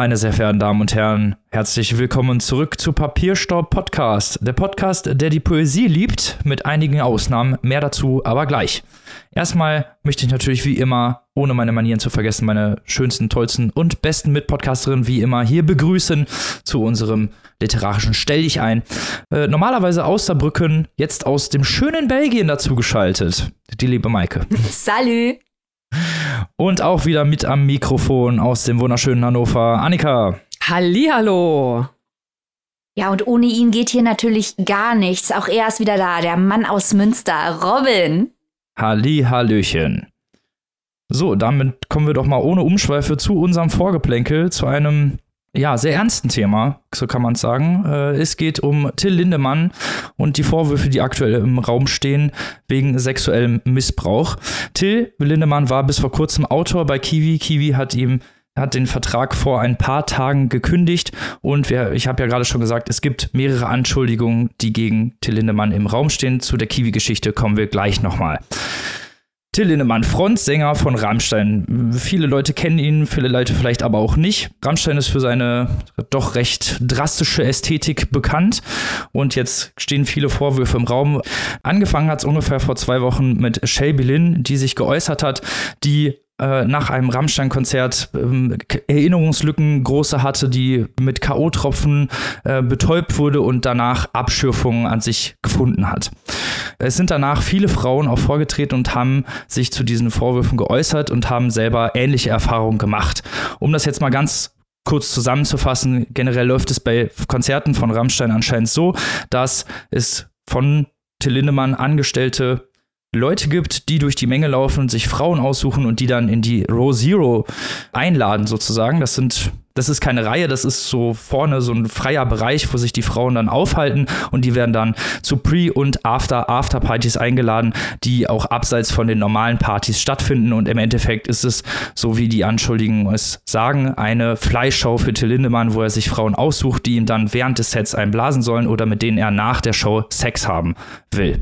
Meine sehr verehrten Damen und Herren, herzlich willkommen zurück zu Papierstaub Podcast. Der Podcast, der die Poesie liebt, mit einigen Ausnahmen. Mehr dazu aber gleich. Erstmal möchte ich natürlich wie immer, ohne meine Manieren zu vergessen, meine schönsten, tollsten und besten Mitpodcasterinnen wie immer hier begrüßen zu unserem literarischen Stell dich ein. Äh, normalerweise aus Saarbrücken, jetzt aus dem schönen Belgien dazu geschaltet. Die liebe Maike. Salü. Und auch wieder mit am Mikrofon aus dem wunderschönen Hannover, Annika. Hallihallo. Ja, und ohne ihn geht hier natürlich gar nichts. Auch er ist wieder da, der Mann aus Münster, Robin. Halli, Hallöchen. So, damit kommen wir doch mal ohne Umschweife zu unserem Vorgeplänkel, zu einem ja, sehr ernsten Thema, so kann man sagen. Äh, es geht um Till Lindemann und die Vorwürfe, die aktuell im Raum stehen, wegen sexuellem Missbrauch. Till Lindemann war bis vor kurzem Autor bei Kiwi. Kiwi hat ihm hat den Vertrag vor ein paar Tagen gekündigt und wir, ich habe ja gerade schon gesagt, es gibt mehrere Anschuldigungen, die gegen Till Lindemann im Raum stehen. Zu der Kiwi-Geschichte kommen wir gleich nochmal. Till Lindemann, Frontsänger von Rammstein. Viele Leute kennen ihn, viele Leute vielleicht aber auch nicht. Rammstein ist für seine doch recht drastische Ästhetik bekannt und jetzt stehen viele Vorwürfe im Raum. Angefangen hat es ungefähr vor zwei Wochen mit Shelby Lynn, die sich geäußert hat, die äh, nach einem Rammstein-Konzert ähm, Erinnerungslücken große hatte, die mit K.O.-Tropfen äh, betäubt wurde und danach Abschürfungen an sich gefunden hat. Es sind danach viele Frauen auch vorgetreten und haben sich zu diesen Vorwürfen geäußert und haben selber ähnliche Erfahrungen gemacht. Um das jetzt mal ganz kurz zusammenzufassen, generell läuft es bei Konzerten von Rammstein anscheinend so, dass es von Till Lindemann Angestellte Leute gibt, die durch die Menge laufen, sich Frauen aussuchen und die dann in die Row Zero einladen, sozusagen. Das sind, das ist keine Reihe, das ist so vorne so ein freier Bereich, wo sich die Frauen dann aufhalten und die werden dann zu Pre- und After-After-Partys eingeladen, die auch abseits von den normalen Partys stattfinden. Und im Endeffekt ist es, so wie die Anschuldigungen es sagen, eine Fleischshow für Till Lindemann, wo er sich Frauen aussucht, die ihm dann während des Sets einblasen sollen oder mit denen er nach der Show Sex haben will.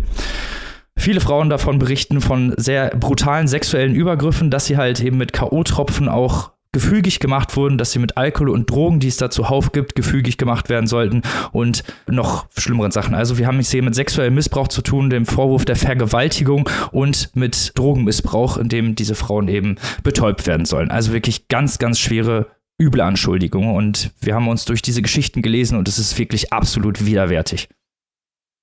Viele Frauen davon berichten von sehr brutalen sexuellen Übergriffen, dass sie halt eben mit K.O.-Tropfen auch gefügig gemacht wurden, dass sie mit Alkohol und Drogen, die es da zuhauf gibt, gefügig gemacht werden sollten und noch schlimmeren Sachen. Also wir haben es hier mit sexuellem Missbrauch zu tun, dem Vorwurf der Vergewaltigung und mit Drogenmissbrauch, in dem diese Frauen eben betäubt werden sollen. Also wirklich ganz, ganz schwere üble Anschuldigungen und wir haben uns durch diese Geschichten gelesen und es ist wirklich absolut widerwärtig.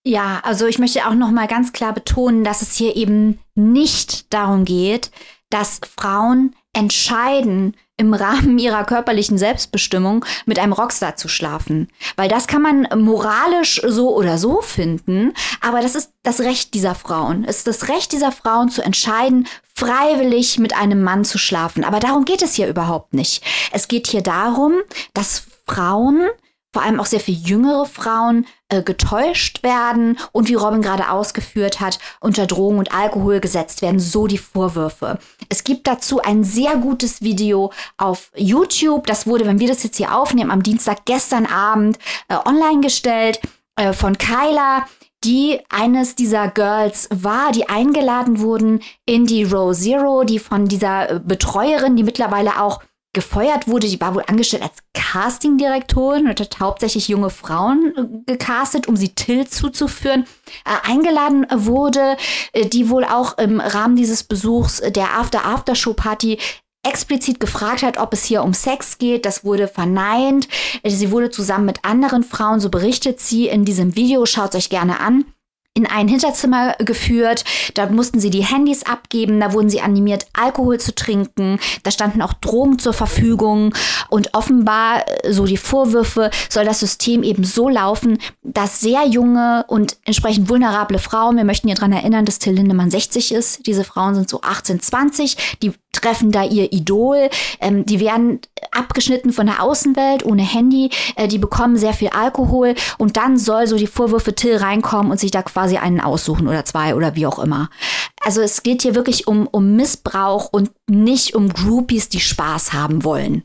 Ja, also ich möchte auch noch mal ganz klar betonen, dass es hier eben nicht darum geht, dass Frauen entscheiden, im Rahmen ihrer körperlichen Selbstbestimmung mit einem Rockstar zu schlafen. Weil das kann man moralisch so oder so finden, aber das ist das Recht dieser Frauen. Es ist das Recht dieser Frauen zu entscheiden, freiwillig mit einem Mann zu schlafen. Aber darum geht es hier überhaupt nicht. Es geht hier darum, dass Frauen vor allem auch sehr viel jüngere Frauen äh, getäuscht werden und wie Robin gerade ausgeführt hat, unter Drogen und Alkohol gesetzt werden, so die Vorwürfe. Es gibt dazu ein sehr gutes Video auf YouTube. Das wurde, wenn wir das jetzt hier aufnehmen, am Dienstag gestern Abend äh, online gestellt äh, von Kyla die eines dieser Girls war, die eingeladen wurden in die Row Zero, die von dieser äh, Betreuerin, die mittlerweile auch gefeuert wurde. Die war wohl angestellt als Castingdirektorin und hat hauptsächlich junge Frauen äh, gecastet, um sie Till zuzuführen. Äh, eingeladen wurde, äh, die wohl auch im Rahmen dieses Besuchs der After-After-Show-Party explizit gefragt hat, ob es hier um Sex geht. Das wurde verneint. Äh, sie wurde zusammen mit anderen Frauen, so berichtet sie in diesem Video, schaut euch gerne an, in ein Hinterzimmer geführt. Da mussten sie die Handys abgeben. Da wurden sie animiert, Alkohol zu trinken. Da standen auch Drogen zur Verfügung. Und offenbar, so die Vorwürfe, soll das System eben so laufen, dass sehr junge und entsprechend vulnerable Frauen, wir möchten hier dran erinnern, dass Till Lindemann 60 ist. Diese Frauen sind so 18, 20. Die treffen da ihr Idol. Ähm, die werden abgeschnitten von der Außenwelt, ohne Handy. Äh, die bekommen sehr viel Alkohol. Und dann soll so die Vorwürfe Till reinkommen und sich da quasi quasi einen aussuchen oder zwei oder wie auch immer. Also es geht hier wirklich um, um Missbrauch und nicht um Groupies, die Spaß haben wollen.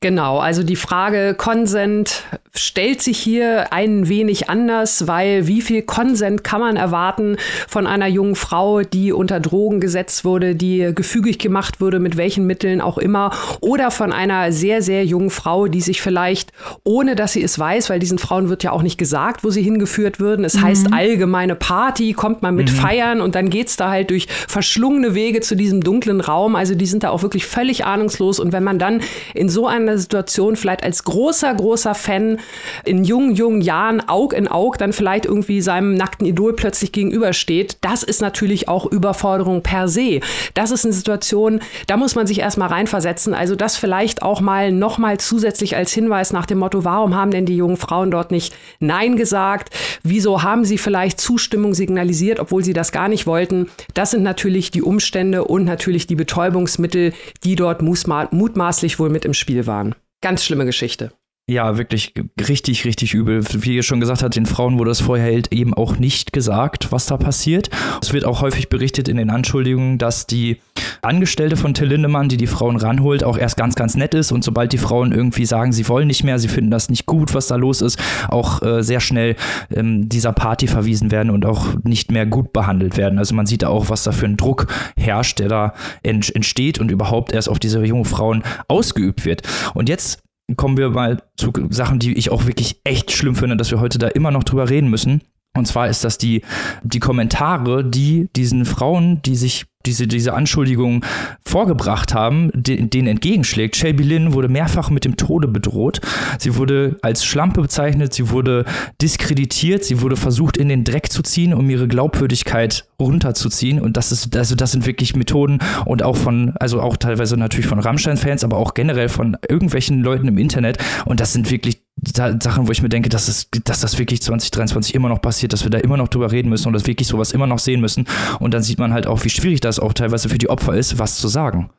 Genau, also die Frage Consent stellt sich hier ein wenig anders, weil wie viel Konsent kann man erwarten von einer jungen Frau, die unter Drogen gesetzt wurde, die gefügig gemacht wurde, mit welchen Mitteln auch immer, oder von einer sehr, sehr jungen Frau, die sich vielleicht, ohne dass sie es weiß, weil diesen Frauen wird ja auch nicht gesagt, wo sie hingeführt würden. Es mhm. heißt allgemeine Party, kommt man mit mhm. feiern und dann geht's da halt durch verschlungene Wege zu diesem dunklen Raum. Also die sind da auch wirklich völlig ahnungslos. Und wenn man dann in so einer Situation vielleicht als großer, großer Fan in jungen, jungen Jahren Aug in Aug dann vielleicht irgendwie seinem nackten Idol plötzlich gegenübersteht, das ist natürlich auch Überforderung per se. Das ist eine Situation, da muss man sich erstmal reinversetzen. Also das vielleicht auch mal nochmal zusätzlich als Hinweis nach dem Motto, warum haben denn die jungen Frauen dort nicht Nein gesagt? Wieso haben sie vielleicht Zustimmung signalisiert, obwohl sie das gar nicht wollten? Das sind natürlich die Umstände und natürlich die Betäubungsmittel, die dort mutmaßlich wohl mit im Spiel waren. Ganz schlimme Geschichte. Ja, wirklich richtig, richtig übel. Wie ihr schon gesagt habt, den Frauen wurde es vorher halt eben auch nicht gesagt, was da passiert. Es wird auch häufig berichtet in den Anschuldigungen, dass die Angestellte von Till Lindemann, die die Frauen ranholt, auch erst ganz, ganz nett ist und sobald die Frauen irgendwie sagen, sie wollen nicht mehr, sie finden das nicht gut, was da los ist, auch äh, sehr schnell ähm, dieser Party verwiesen werden und auch nicht mehr gut behandelt werden. Also man sieht da auch, was da für ein Druck herrscht, der da entsteht und überhaupt erst auf diese jungen Frauen ausgeübt wird. Und jetzt kommen wir mal zu Sachen, die ich auch wirklich echt schlimm finde, dass wir heute da immer noch drüber reden müssen. Und zwar ist das die, die Kommentare, die diesen Frauen, die sich diese, diese Anschuldigungen vorgebracht haben, de, denen entgegenschlägt. Shelby Lynn wurde mehrfach mit dem Tode bedroht. Sie wurde als Schlampe bezeichnet, sie wurde diskreditiert, sie wurde versucht, in den Dreck zu ziehen, um ihre Glaubwürdigkeit runterzuziehen. Und das ist, also das sind wirklich Methoden und auch von, also auch teilweise natürlich von Rammstein-Fans, aber auch generell von irgendwelchen Leuten im Internet. Und das sind wirklich Sachen, wo ich mir denke, dass, es, dass das wirklich 2023 immer noch passiert, dass wir da immer noch drüber reden müssen und dass wirklich sowas immer noch sehen müssen. Und dann sieht man halt auch, wie schwierig das auch teilweise für die Opfer ist, was zu sagen.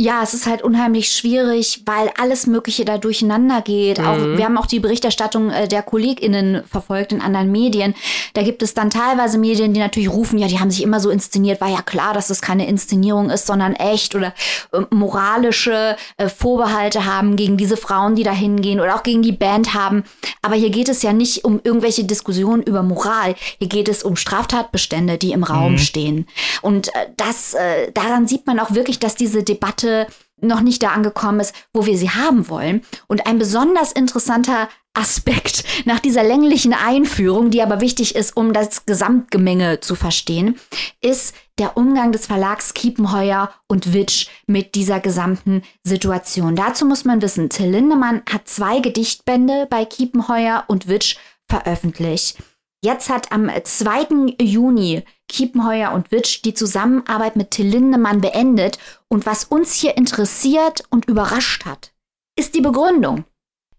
Ja, es ist halt unheimlich schwierig, weil alles Mögliche da durcheinander geht. Mhm. Auch, wir haben auch die Berichterstattung äh, der KollegInnen verfolgt in anderen Medien. Da gibt es dann teilweise Medien, die natürlich rufen, ja, die haben sich immer so inszeniert. War ja klar, dass das keine Inszenierung ist, sondern echt oder äh, moralische äh, Vorbehalte haben gegen diese Frauen, die da hingehen oder auch gegen die Band haben. Aber hier geht es ja nicht um irgendwelche Diskussionen über Moral. Hier geht es um Straftatbestände, die im Raum mhm. stehen. Und äh, das, äh, daran sieht man auch wirklich, dass diese Debatte Debatte noch nicht da angekommen ist, wo wir sie haben wollen. Und ein besonders interessanter Aspekt nach dieser länglichen Einführung, die aber wichtig ist, um das Gesamtgemenge zu verstehen, ist der Umgang des Verlags Kiepenheuer und Witsch mit dieser gesamten Situation. Dazu muss man wissen, Till Lindemann hat zwei Gedichtbände bei Kiepenheuer und Witsch veröffentlicht. Jetzt hat am 2. Juni Kiepenheuer und Witsch die Zusammenarbeit mit Till Lindemann beendet. Und was uns hier interessiert und überrascht hat, ist die Begründung.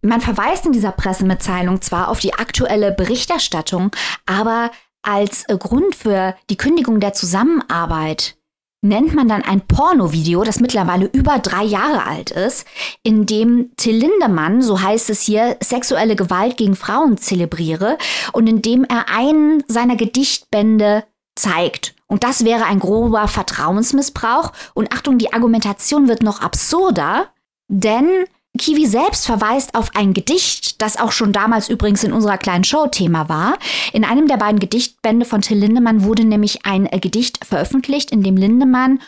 Man verweist in dieser Pressemitteilung zwar auf die aktuelle Berichterstattung, aber als Grund für die Kündigung der Zusammenarbeit nennt man dann ein Pornovideo, das mittlerweile über drei Jahre alt ist, in dem Till Lindemann, so heißt es hier, sexuelle Gewalt gegen Frauen zelebriere und in dem er einen seiner Gedichtbände zeigt. Und das wäre ein grober Vertrauensmissbrauch. Und Achtung, die Argumentation wird noch absurder, denn Kiwi selbst verweist auf ein Gedicht, das auch schon damals übrigens in unserer kleinen Show Thema war. In einem der beiden Gedichtbände von Till Lindemann wurde nämlich ein äh, Gedicht veröffentlicht, in dem Lindemann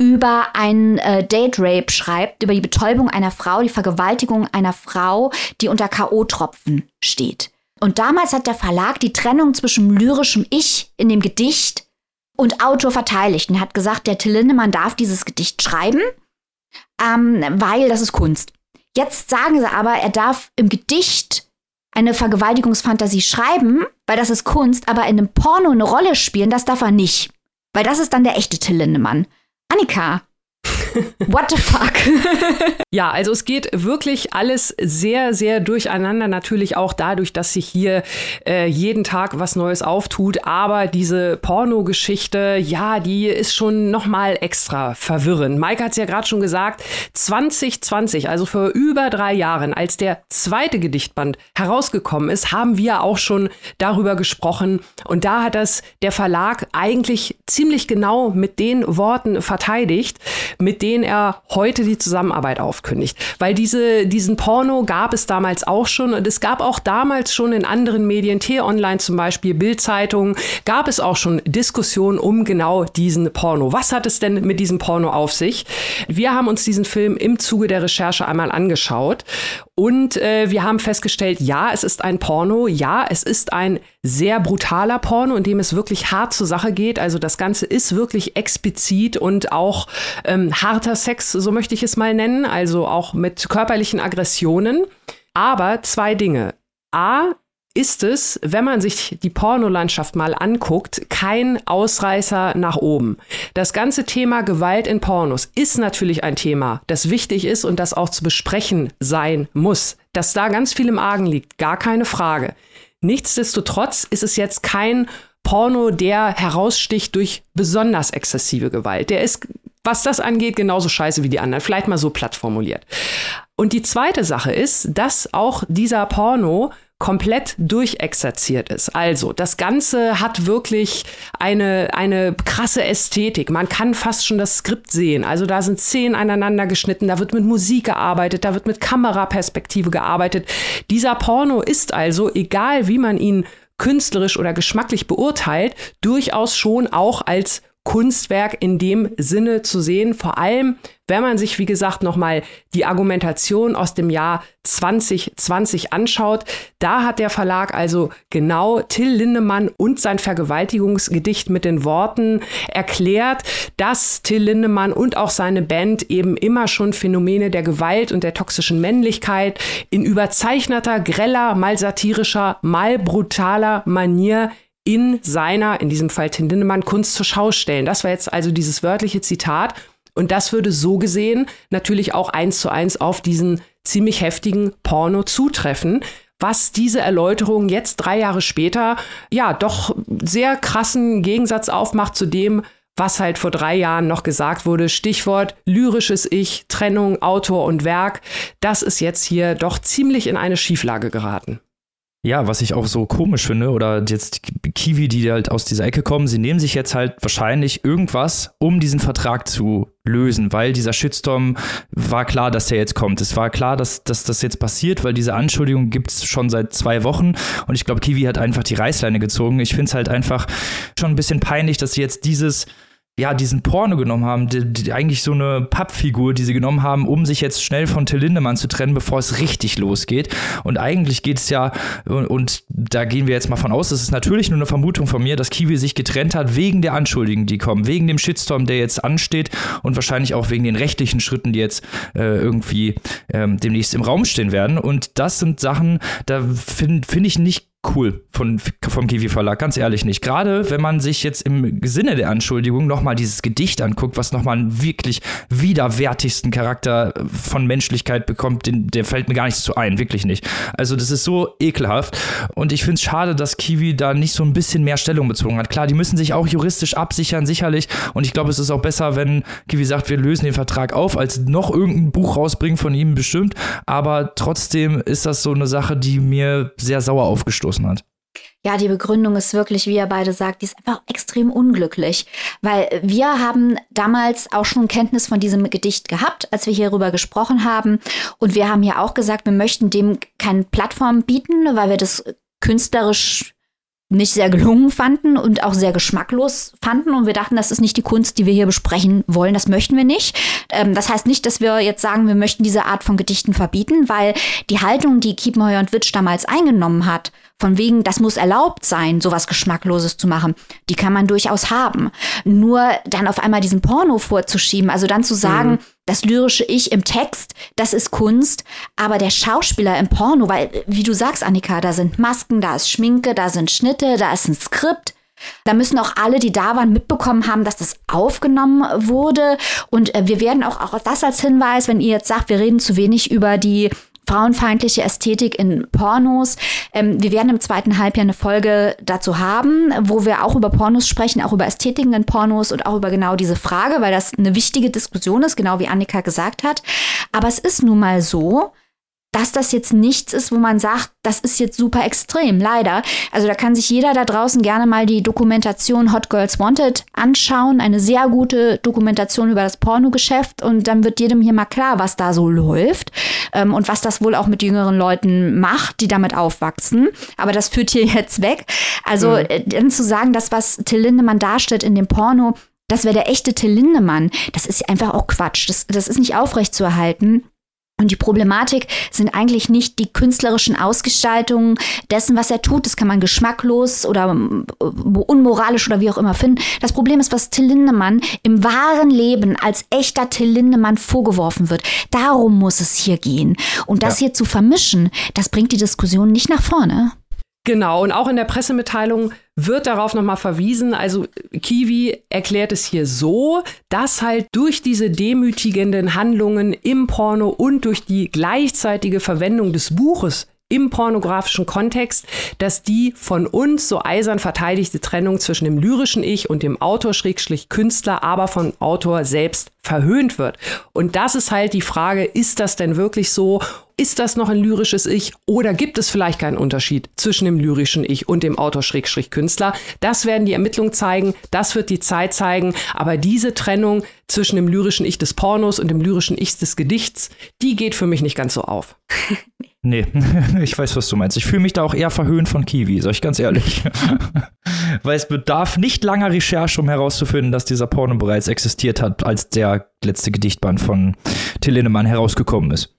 über ein äh, Date Rape schreibt, über die Betäubung einer Frau, die Vergewaltigung einer Frau, die unter KO-Tropfen steht. Und damals hat der Verlag die Trennung zwischen lyrischem Ich in dem Gedicht und Autor verteidigt und hat gesagt, der Till Lindemann darf dieses Gedicht schreiben, ähm, weil das ist Kunst. Jetzt sagen sie aber, er darf im Gedicht eine Vergewaltigungsfantasie schreiben, weil das ist Kunst, aber in einem Porno eine Rolle spielen, das darf er nicht. Weil das ist dann der echte Till Lindemann. Annika, What the fuck? ja, also es geht wirklich alles sehr, sehr durcheinander. Natürlich auch dadurch, dass sich hier äh, jeden Tag was Neues auftut. Aber diese Pornogeschichte, ja, die ist schon noch mal extra verwirrend. Mike hat es ja gerade schon gesagt. 2020, also vor über drei Jahren, als der zweite Gedichtband herausgekommen ist, haben wir auch schon darüber gesprochen. Und da hat das der Verlag eigentlich ziemlich genau mit den Worten verteidigt, mit denen denen er heute die Zusammenarbeit aufkündigt. Weil diese, diesen Porno gab es damals auch schon und es gab auch damals schon in anderen Medien, T-Online zum Beispiel, Bildzeitungen, gab es auch schon Diskussionen um genau diesen Porno. Was hat es denn mit diesem Porno auf sich? Wir haben uns diesen Film im Zuge der Recherche einmal angeschaut und äh, wir haben festgestellt, ja, es ist ein Porno, ja, es ist ein sehr brutaler Porno, in dem es wirklich hart zur Sache geht. Also das Ganze ist wirklich explizit und auch ähm, harter Sex, so möchte ich es mal nennen, also auch mit körperlichen Aggressionen. Aber zwei Dinge. A, ist es, wenn man sich die Pornolandschaft mal anguckt, kein Ausreißer nach oben. Das ganze Thema Gewalt in Pornos ist natürlich ein Thema, das wichtig ist und das auch zu besprechen sein muss. Dass da ganz viel im Argen liegt, gar keine Frage. Nichtsdestotrotz ist es jetzt kein Porno, der heraussticht durch besonders exzessive Gewalt. Der ist, was das angeht, genauso scheiße wie die anderen. Vielleicht mal so platt formuliert. Und die zweite Sache ist, dass auch dieser Porno komplett durchexerziert ist. Also, das Ganze hat wirklich eine, eine krasse Ästhetik. Man kann fast schon das Skript sehen. Also, da sind Szenen aneinander geschnitten, da wird mit Musik gearbeitet, da wird mit Kameraperspektive gearbeitet. Dieser Porno ist also, egal wie man ihn künstlerisch oder geschmacklich beurteilt, durchaus schon auch als Kunstwerk in dem Sinne zu sehen, vor allem wenn man sich, wie gesagt, nochmal die Argumentation aus dem Jahr 2020 anschaut. Da hat der Verlag also genau Till Lindemann und sein Vergewaltigungsgedicht mit den Worten erklärt, dass Till Lindemann und auch seine Band eben immer schon Phänomene der Gewalt und der toxischen Männlichkeit in überzeichneter, greller, mal satirischer, mal brutaler Manier in seiner, in diesem Fall Tim Lindemann, Kunst zur Schau stellen. Das war jetzt also dieses wörtliche Zitat. Und das würde so gesehen natürlich auch eins zu eins auf diesen ziemlich heftigen Porno zutreffen, was diese Erläuterung jetzt drei Jahre später ja doch sehr krassen Gegensatz aufmacht zu dem, was halt vor drei Jahren noch gesagt wurde. Stichwort lyrisches Ich, Trennung, Autor und Werk. Das ist jetzt hier doch ziemlich in eine Schieflage geraten. Ja, was ich auch so komisch finde, oder jetzt Kiwi, die halt aus dieser Ecke kommen, sie nehmen sich jetzt halt wahrscheinlich irgendwas, um diesen Vertrag zu lösen, weil dieser Shitstorm war klar, dass der jetzt kommt. Es war klar, dass, dass das jetzt passiert, weil diese Anschuldigung gibt es schon seit zwei Wochen und ich glaube, Kiwi hat einfach die Reißleine gezogen. Ich finde es halt einfach schon ein bisschen peinlich, dass sie jetzt dieses ja, diesen Porno genommen haben, die, die, eigentlich so eine Pappfigur, die sie genommen haben, um sich jetzt schnell von Till Lindemann zu trennen, bevor es richtig losgeht. Und eigentlich geht es ja, und, und, da gehen wir jetzt mal von aus, das ist natürlich nur eine Vermutung von mir, dass Kiwi sich getrennt hat wegen der Anschuldigungen, die kommen, wegen dem Shitstorm, der jetzt ansteht und wahrscheinlich auch wegen den rechtlichen Schritten, die jetzt äh, irgendwie ähm, demnächst im Raum stehen werden. Und das sind Sachen, da finde find ich nicht cool von, vom Kiwi Verlag, ganz ehrlich nicht. Gerade wenn man sich jetzt im Sinne der Anschuldigung nochmal dieses Gedicht anguckt, was nochmal einen wirklich widerwärtigsten Charakter von Menschlichkeit bekommt, den, der fällt mir gar nichts zu ein, wirklich nicht. Also das ist so ekelhaft und ich finde es schade, dass Kiwi da nicht so ein bisschen mehr Stellung bezogen hat. Klar, die müssen sich auch juristisch absichern, sicherlich und ich glaube, es ist auch besser, wenn Kiwi sagt, wir lösen den Vertrag auf, als noch irgendein Buch rausbringen von ihm bestimmt, aber trotzdem ist das so eine Sache, die mir sehr sauer aufgestoßen gestoßen hat. Ja, die Begründung ist wirklich, wie ihr beide sagt, die ist einfach extrem unglücklich, weil wir haben damals auch schon Kenntnis von diesem Gedicht gehabt, als wir hierüber gesprochen haben. Und wir haben ja auch gesagt, wir möchten dem keine Plattform bieten, weil wir das künstlerisch nicht sehr gelungen fanden und auch sehr geschmacklos fanden. Und wir dachten, das ist nicht die Kunst, die wir hier besprechen wollen. Das möchten wir nicht. Ähm, das heißt nicht, dass wir jetzt sagen, wir möchten diese Art von Gedichten verbieten, weil die Haltung, die Kiepenheuer und Witsch damals eingenommen hat, von wegen, das muss erlaubt sein, sowas Geschmackloses zu machen. Die kann man durchaus haben. Nur dann auf einmal diesen Porno vorzuschieben, also dann zu sagen, mhm. das lyrische Ich im Text, das ist Kunst, aber der Schauspieler im Porno, weil, wie du sagst, Annika, da sind Masken, da ist Schminke, da sind Schnitte, da ist ein Skript. Da müssen auch alle, die da waren, mitbekommen haben, dass das aufgenommen wurde. Und äh, wir werden auch, auch das als Hinweis, wenn ihr jetzt sagt, wir reden zu wenig über die frauenfeindliche Ästhetik in Pornos. Ähm, wir werden im zweiten Halbjahr eine Folge dazu haben, wo wir auch über Pornos sprechen, auch über Ästhetiken in Pornos und auch über genau diese Frage, weil das eine wichtige Diskussion ist, genau wie Annika gesagt hat. Aber es ist nun mal so, dass das jetzt nichts ist, wo man sagt, das ist jetzt super extrem, leider. Also da kann sich jeder da draußen gerne mal die Dokumentation Hot Girls Wanted anschauen. Eine sehr gute Dokumentation über das Pornogeschäft und dann wird jedem hier mal klar, was da so läuft ähm, und was das wohl auch mit jüngeren Leuten macht, die damit aufwachsen. Aber das führt hier jetzt weg. Also mhm. äh, dann zu sagen, dass was Till Lindemann darstellt in dem Porno, das wäre der echte Till Lindemann, das ist einfach auch Quatsch. Das, das ist nicht aufrechtzuerhalten. Und die Problematik sind eigentlich nicht die künstlerischen Ausgestaltungen dessen, was er tut. Das kann man geschmacklos oder äh, unmoralisch oder wie auch immer finden. Das Problem ist, was Till Lindemann im wahren Leben als echter Till Lindemann vorgeworfen wird. Darum muss es hier gehen. Und das ja. hier zu vermischen, das bringt die Diskussion nicht nach vorne. Genau, und auch in der Pressemitteilung wird darauf nochmal verwiesen. Also Kiwi erklärt es hier so, dass halt durch diese demütigenden Handlungen im Porno und durch die gleichzeitige Verwendung des Buches im pornografischen Kontext, dass die von uns so eisern verteidigte Trennung zwischen dem lyrischen Ich und dem Autor-Künstler, aber vom Autor selbst verhöhnt wird. Und das ist halt die Frage, ist das denn wirklich so? Ist das noch ein lyrisches Ich oder gibt es vielleicht keinen Unterschied zwischen dem lyrischen Ich und dem Autor-Künstler? Das werden die Ermittlungen zeigen, das wird die Zeit zeigen, aber diese Trennung zwischen dem lyrischen Ich des Pornos und dem lyrischen Ich des Gedichts, die geht für mich nicht ganz so auf. Nee, ich weiß, was du meinst. Ich fühle mich da auch eher verhöhnt von Kiwi, sag ich ganz ehrlich. Weil es bedarf nicht langer Recherche, um herauszufinden, dass dieser Porno bereits existiert hat, als der letzte Gedichtband von Till Lindemann herausgekommen ist.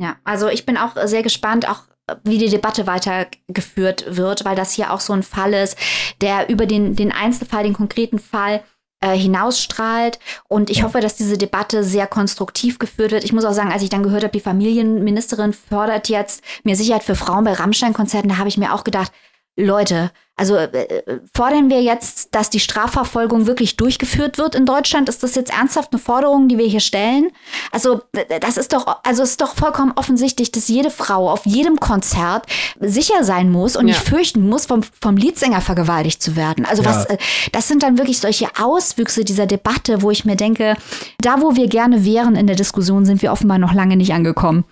Ja, also ich bin auch sehr gespannt, auch wie die Debatte weitergeführt wird, weil das hier auch so ein Fall ist, der über den, den Einzelfall, den konkreten Fall äh, hinausstrahlt. Und ich ja. hoffe, dass diese Debatte sehr konstruktiv geführt wird. Ich muss auch sagen, als ich dann gehört habe, die Familienministerin fördert jetzt mehr Sicherheit für Frauen bei Rammstein-Konzerten, da habe ich mir auch gedacht, Leute, also äh, äh, fordern wir jetzt, dass die Strafverfolgung wirklich durchgeführt wird in Deutschland? Ist das jetzt ernsthaft eine Forderung, die wir hier stellen? Also das ist doch, also es ist doch vollkommen offensichtlich, dass jede Frau auf jedem Konzert sicher sein muss und ja. nicht fürchten muss, vom, vom Leadsänger vergewaltigt zu werden. Also ja. was, äh, das sind dann wirklich solche Auswüchse dieser Debatte, wo ich mir denke, da wo wir gerne wären in der Diskussion, sind wir offenbar noch lange nicht angekommen.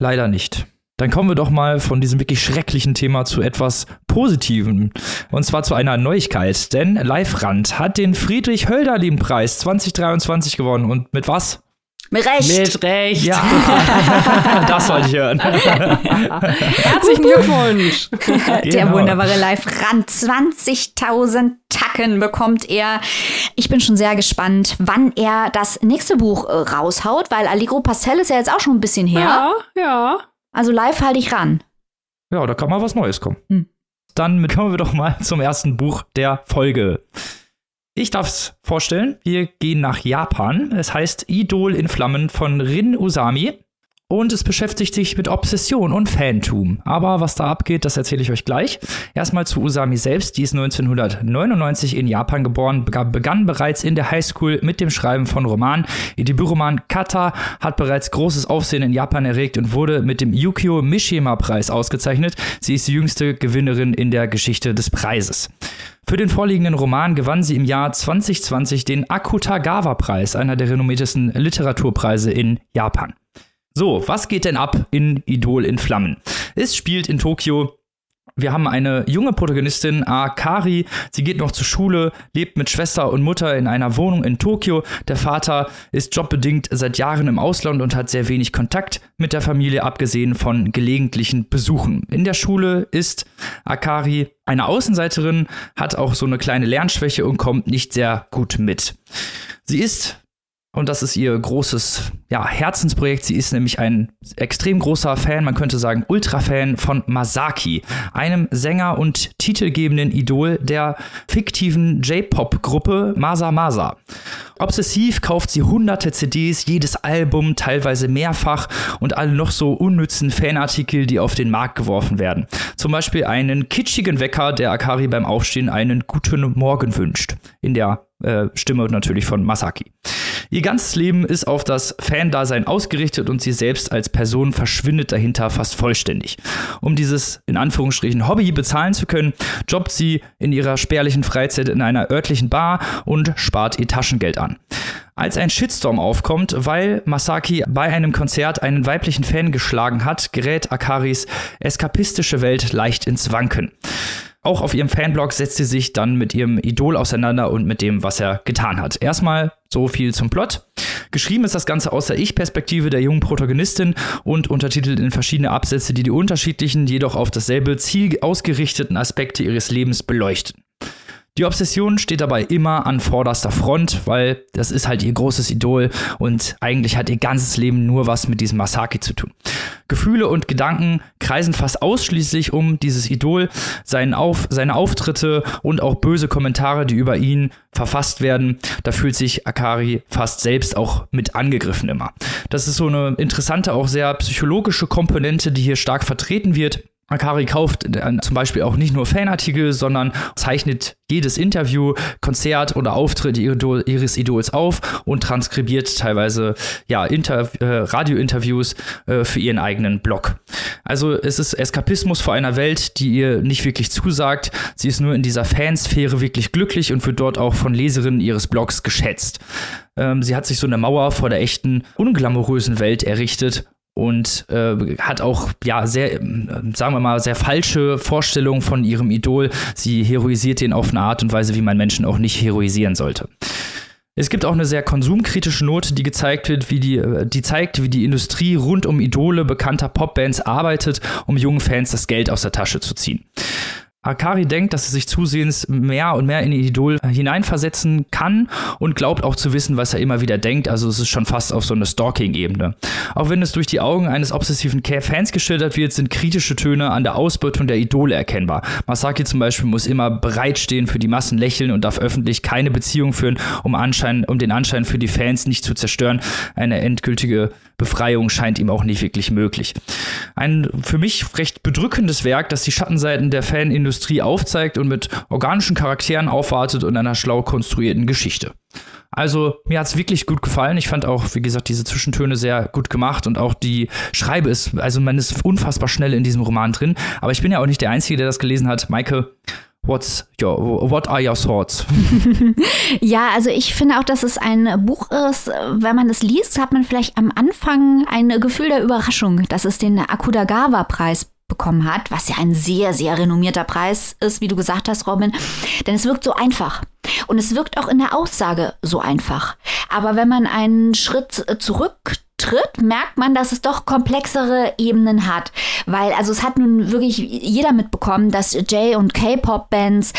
Leider nicht. Dann kommen wir doch mal von diesem wirklich schrecklichen Thema zu etwas Positivem. Und zwar zu einer Neuigkeit. Denn Live Rand hat den Friedrich-Hölderlin-Preis 2023 gewonnen. Und mit was? Mit Recht. Mit Recht. Ja, das wollte ich hören. Herzlichen Glückwunsch. Der genau. wunderbare Live Rand. 20.000 Tacken bekommt er. Ich bin schon sehr gespannt, wann er das nächste Buch äh, raushaut, weil Allegro Pastel ist ja jetzt auch schon ein bisschen her. Ja, ja. Also live halte ich ran. Ja, da kann mal was Neues kommen. Hm. Dann kommen wir doch mal zum ersten Buch der Folge. Ich darf es vorstellen. Wir gehen nach Japan. Es heißt Idol in Flammen von Rin Usami. Und es beschäftigt sich mit Obsession und Fantum. Aber was da abgeht, das erzähle ich euch gleich. Erstmal zu Usami selbst. Die ist 1999 in Japan geboren, begann bereits in der Highschool mit dem Schreiben von Romanen. Ihr Debütroman Kata hat bereits großes Aufsehen in Japan erregt und wurde mit dem Yukio Mishima-Preis ausgezeichnet. Sie ist die jüngste Gewinnerin in der Geschichte des Preises. Für den vorliegenden Roman gewann sie im Jahr 2020 den Akutagawa-Preis, einer der renommiertesten Literaturpreise in Japan. So, was geht denn ab in Idol in Flammen? Es spielt in Tokio wir haben eine junge Protagonistin, Akari. Sie geht noch zur Schule, lebt mit Schwester und Mutter in einer Wohnung in Tokio. Der Vater ist jobbedingt seit Jahren im Ausland und hat sehr wenig Kontakt mit der Familie, abgesehen von gelegentlichen Besuchen. In der Schule ist Akari eine Außenseiterin, hat auch so eine kleine Lernschwäche und kommt nicht sehr gut mit. Sie ist und das ist ihr großes ja, Herzensprojekt. Sie ist nämlich ein extrem großer Fan, man könnte sagen Ultra-Fan von Masaki, einem Sänger und titelgebenden Idol der fiktiven J-Pop-Gruppe Masa Masa. Obsessiv kauft sie hunderte CDs, jedes Album, teilweise mehrfach und alle noch so unnützen Fanartikel, die auf den Markt geworfen werden. Zum Beispiel einen kitschigen Wecker, der Akari beim Aufstehen einen guten Morgen wünscht. In der äh, Stimme natürlich von Masaki. Ihr ganzes Leben ist auf das Fan-Dasein ausgerichtet und sie selbst als Person verschwindet dahinter fast vollständig. Um dieses in Anführungsstrichen Hobby bezahlen zu können, jobbt sie in ihrer spärlichen Freizeit in einer örtlichen Bar und spart ihr Taschengeld an als ein Shitstorm aufkommt, weil Masaki bei einem Konzert einen weiblichen Fan geschlagen hat, gerät Akaris eskapistische Welt leicht ins Wanken. Auch auf ihrem Fanblog setzt sie sich dann mit ihrem Idol auseinander und mit dem, was er getan hat. Erstmal so viel zum Plot. Geschrieben ist das Ganze aus der Ich-Perspektive der jungen Protagonistin und untertitelt in verschiedene Absätze, die die unterschiedlichen, jedoch auf dasselbe Ziel ausgerichteten Aspekte ihres Lebens beleuchten. Die Obsession steht dabei immer an vorderster Front, weil das ist halt ihr großes Idol und eigentlich hat ihr ganzes Leben nur was mit diesem Masaki zu tun. Gefühle und Gedanken kreisen fast ausschließlich um dieses Idol, seinen Auf, seine Auftritte und auch böse Kommentare, die über ihn verfasst werden. Da fühlt sich Akari fast selbst auch mit angegriffen immer. Das ist so eine interessante, auch sehr psychologische Komponente, die hier stark vertreten wird. Akari kauft äh, zum Beispiel auch nicht nur Fanartikel, sondern zeichnet jedes Interview, Konzert oder Auftritt ihres Idols auf und transkribiert teilweise ja, Inter äh, Radiointerviews äh, für ihren eigenen Blog. Also es ist Eskapismus vor einer Welt, die ihr nicht wirklich zusagt. Sie ist nur in dieser Fansphäre wirklich glücklich und wird dort auch von Leserinnen ihres Blogs geschätzt. Ähm, sie hat sich so eine Mauer vor der echten, unglamourösen Welt errichtet und äh, hat auch ja sehr, äh, sagen wir mal, sehr falsche Vorstellungen von ihrem Idol. Sie heroisiert ihn auf eine Art und Weise, wie man Menschen auch nicht heroisieren sollte. Es gibt auch eine sehr konsumkritische Note, die gezeigt wird, wie die, äh, die zeigt, wie die Industrie rund um Idole bekannter Popbands arbeitet, um jungen Fans das Geld aus der Tasche zu ziehen. Akari denkt, dass er sich zusehends mehr und mehr in die Idol hineinversetzen kann und glaubt auch zu wissen, was er immer wieder denkt. Also es ist schon fast auf so eine Stalking-Ebene. Auch wenn es durch die Augen eines obsessiven Fans geschildert wird, sind kritische Töne an der Ausbeutung der Idole erkennbar. Masaki zum Beispiel muss immer bereitstehen, für die Massen lächeln und darf öffentlich keine Beziehung führen, um, Anschein, um den Anschein für die Fans nicht zu zerstören. Eine endgültige Befreiung scheint ihm auch nicht wirklich möglich. Ein für mich recht bedrückendes Werk, das die Schattenseiten der Fanindustrie aufzeigt und mit organischen Charakteren aufwartet und einer schlau konstruierten Geschichte. Also mir hat es wirklich gut gefallen. Ich fand auch, wie gesagt, diese Zwischentöne sehr gut gemacht und auch die Schreibe ist, also man ist unfassbar schnell in diesem Roman drin. Aber ich bin ja auch nicht der Einzige, der das gelesen hat. Maike, What's your, what are your thoughts? ja, also ich finde auch, dass es ein Buch ist, wenn man es liest, hat man vielleicht am Anfang ein Gefühl der Überraschung, dass es den Akudagawa-Preis bekommen hat, was ja ein sehr, sehr renommierter Preis ist, wie du gesagt hast, Robin. Denn es wirkt so einfach. Und es wirkt auch in der Aussage so einfach. Aber wenn man einen Schritt zurück tritt, merkt man, dass es doch komplexere Ebenen hat. Weil, also es hat nun wirklich jeder mitbekommen, dass J- und K-Pop-Bands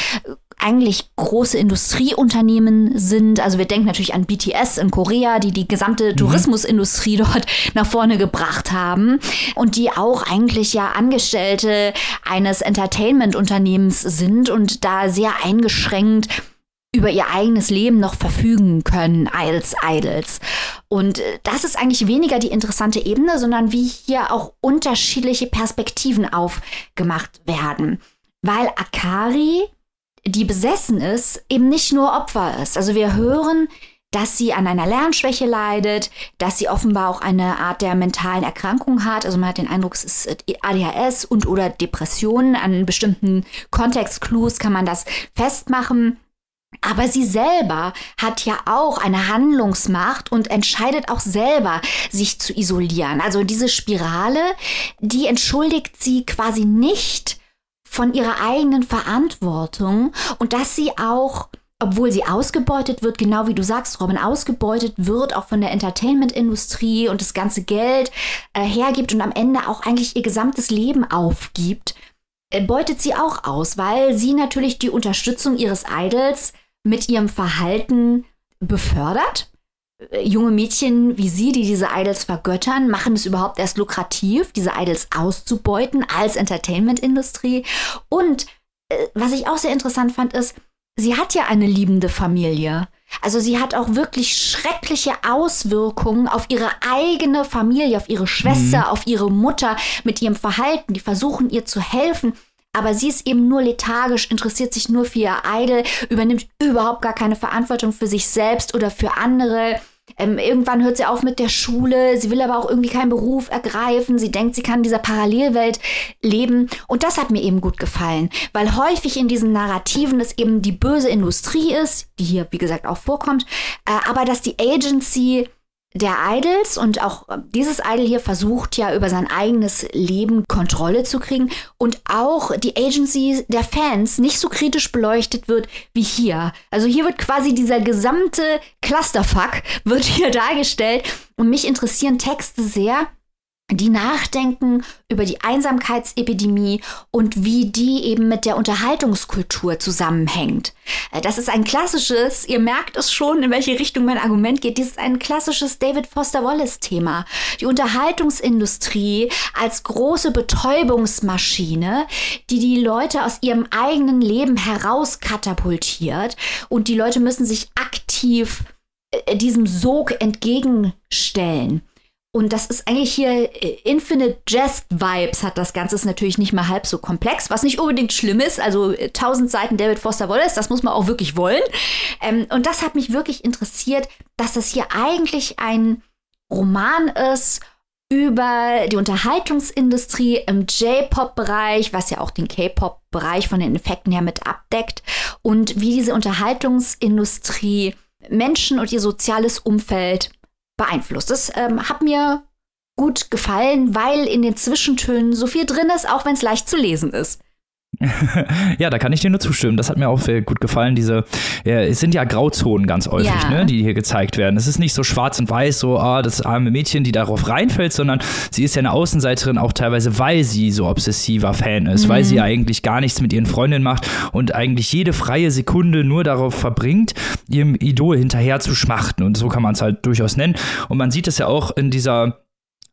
eigentlich große Industrieunternehmen sind. Also wir denken natürlich an BTS in Korea, die die gesamte mhm. Tourismusindustrie dort nach vorne gebracht haben und die auch eigentlich ja Angestellte eines Entertainment-Unternehmens sind und da sehr eingeschränkt über ihr eigenes Leben noch verfügen können als Idols. Und äh, das ist eigentlich weniger die interessante Ebene, sondern wie hier auch unterschiedliche Perspektiven aufgemacht werden. Weil Akari, die besessen ist, eben nicht nur Opfer ist. Also wir hören, dass sie an einer Lernschwäche leidet, dass sie offenbar auch eine Art der mentalen Erkrankung hat. Also man hat den Eindruck, es ist ADHS und oder Depressionen. An bestimmten Kontextclues kann man das festmachen. Aber sie selber hat ja auch eine Handlungsmacht und entscheidet auch selber, sich zu isolieren. Also diese Spirale, die entschuldigt sie quasi nicht von ihrer eigenen Verantwortung und dass sie auch obwohl sie ausgebeutet wird, genau wie du sagst, Robin, ausgebeutet wird auch von der Entertainment-Industrie und das ganze Geld äh, hergibt und am Ende auch eigentlich ihr gesamtes Leben aufgibt, äh, beutet sie auch aus, weil sie natürlich die Unterstützung ihres Idols mit ihrem Verhalten befördert. Äh, junge Mädchen wie sie, die diese Idols vergöttern, machen es überhaupt erst lukrativ, diese Idols auszubeuten als Entertainment-Industrie. Und äh, was ich auch sehr interessant fand, ist, sie hat ja eine liebende Familie. Also sie hat auch wirklich schreckliche Auswirkungen auf ihre eigene Familie, auf ihre Schwester, mhm. auf ihre Mutter mit ihrem Verhalten. Die versuchen ihr zu helfen. Aber sie ist eben nur lethargisch, interessiert sich nur für ihr Idol, übernimmt überhaupt gar keine Verantwortung für sich selbst oder für andere. Ähm, irgendwann hört sie auf mit der Schule, sie will aber auch irgendwie keinen Beruf ergreifen, sie denkt, sie kann in dieser Parallelwelt leben. Und das hat mir eben gut gefallen, weil häufig in diesen Narrativen es eben die böse Industrie ist, die hier, wie gesagt, auch vorkommt, äh, aber dass die Agency der Idols und auch äh, dieses Idol hier versucht ja über sein eigenes Leben Kontrolle zu kriegen und auch die Agency der Fans nicht so kritisch beleuchtet wird wie hier. Also hier wird quasi dieser gesamte Clusterfuck wird hier dargestellt und mich interessieren Texte sehr, die nachdenken über die Einsamkeitsepidemie und wie die eben mit der Unterhaltungskultur zusammenhängt. Äh, das ist ein klassisches, ihr merkt es schon, in welche Richtung mein Argument geht, dies ist ein klassisches David Foster Wallace-Thema. Die Unterhaltungsindustrie als große Betäubungsmaschine, die die Leute aus ihrem eigenen Leben herauskatapultiert und die Leute müssen sich aktiv äh, diesem Sog entgegenstellen. Und das ist eigentlich hier äh, Infinite Jest Vibes hat das Ganze. Ist natürlich nicht mal halb so komplex, was nicht unbedingt schlimm ist. Also 1000 äh, Seiten David Foster Wallace, das muss man auch wirklich wollen. Ähm, und das hat mich wirklich interessiert, dass das hier eigentlich ein Roman ist über die Unterhaltungsindustrie im J-Pop-Bereich, was ja auch den K-Pop-Bereich von den Effekten her mit abdeckt und wie diese Unterhaltungsindustrie Menschen und ihr soziales Umfeld beeinflusst. Das ähm, hat mir gut gefallen, weil in den Zwischentönen so viel drin ist, auch wenn es leicht zu lesen ist. ja, da kann ich dir nur zustimmen. Das hat mir auch sehr gut gefallen. Diese, ja, es sind ja Grauzonen ganz häufig, ja. ne, die hier gezeigt werden. Es ist nicht so schwarz und weiß, so, ah, das arme Mädchen, die darauf reinfällt, sondern sie ist ja eine Außenseiterin auch teilweise, weil sie so obsessiver Fan ist, mhm. weil sie eigentlich gar nichts mit ihren Freundinnen macht und eigentlich jede freie Sekunde nur darauf verbringt, ihrem Idol hinterher zu schmachten. Und so kann man es halt durchaus nennen. Und man sieht es ja auch in dieser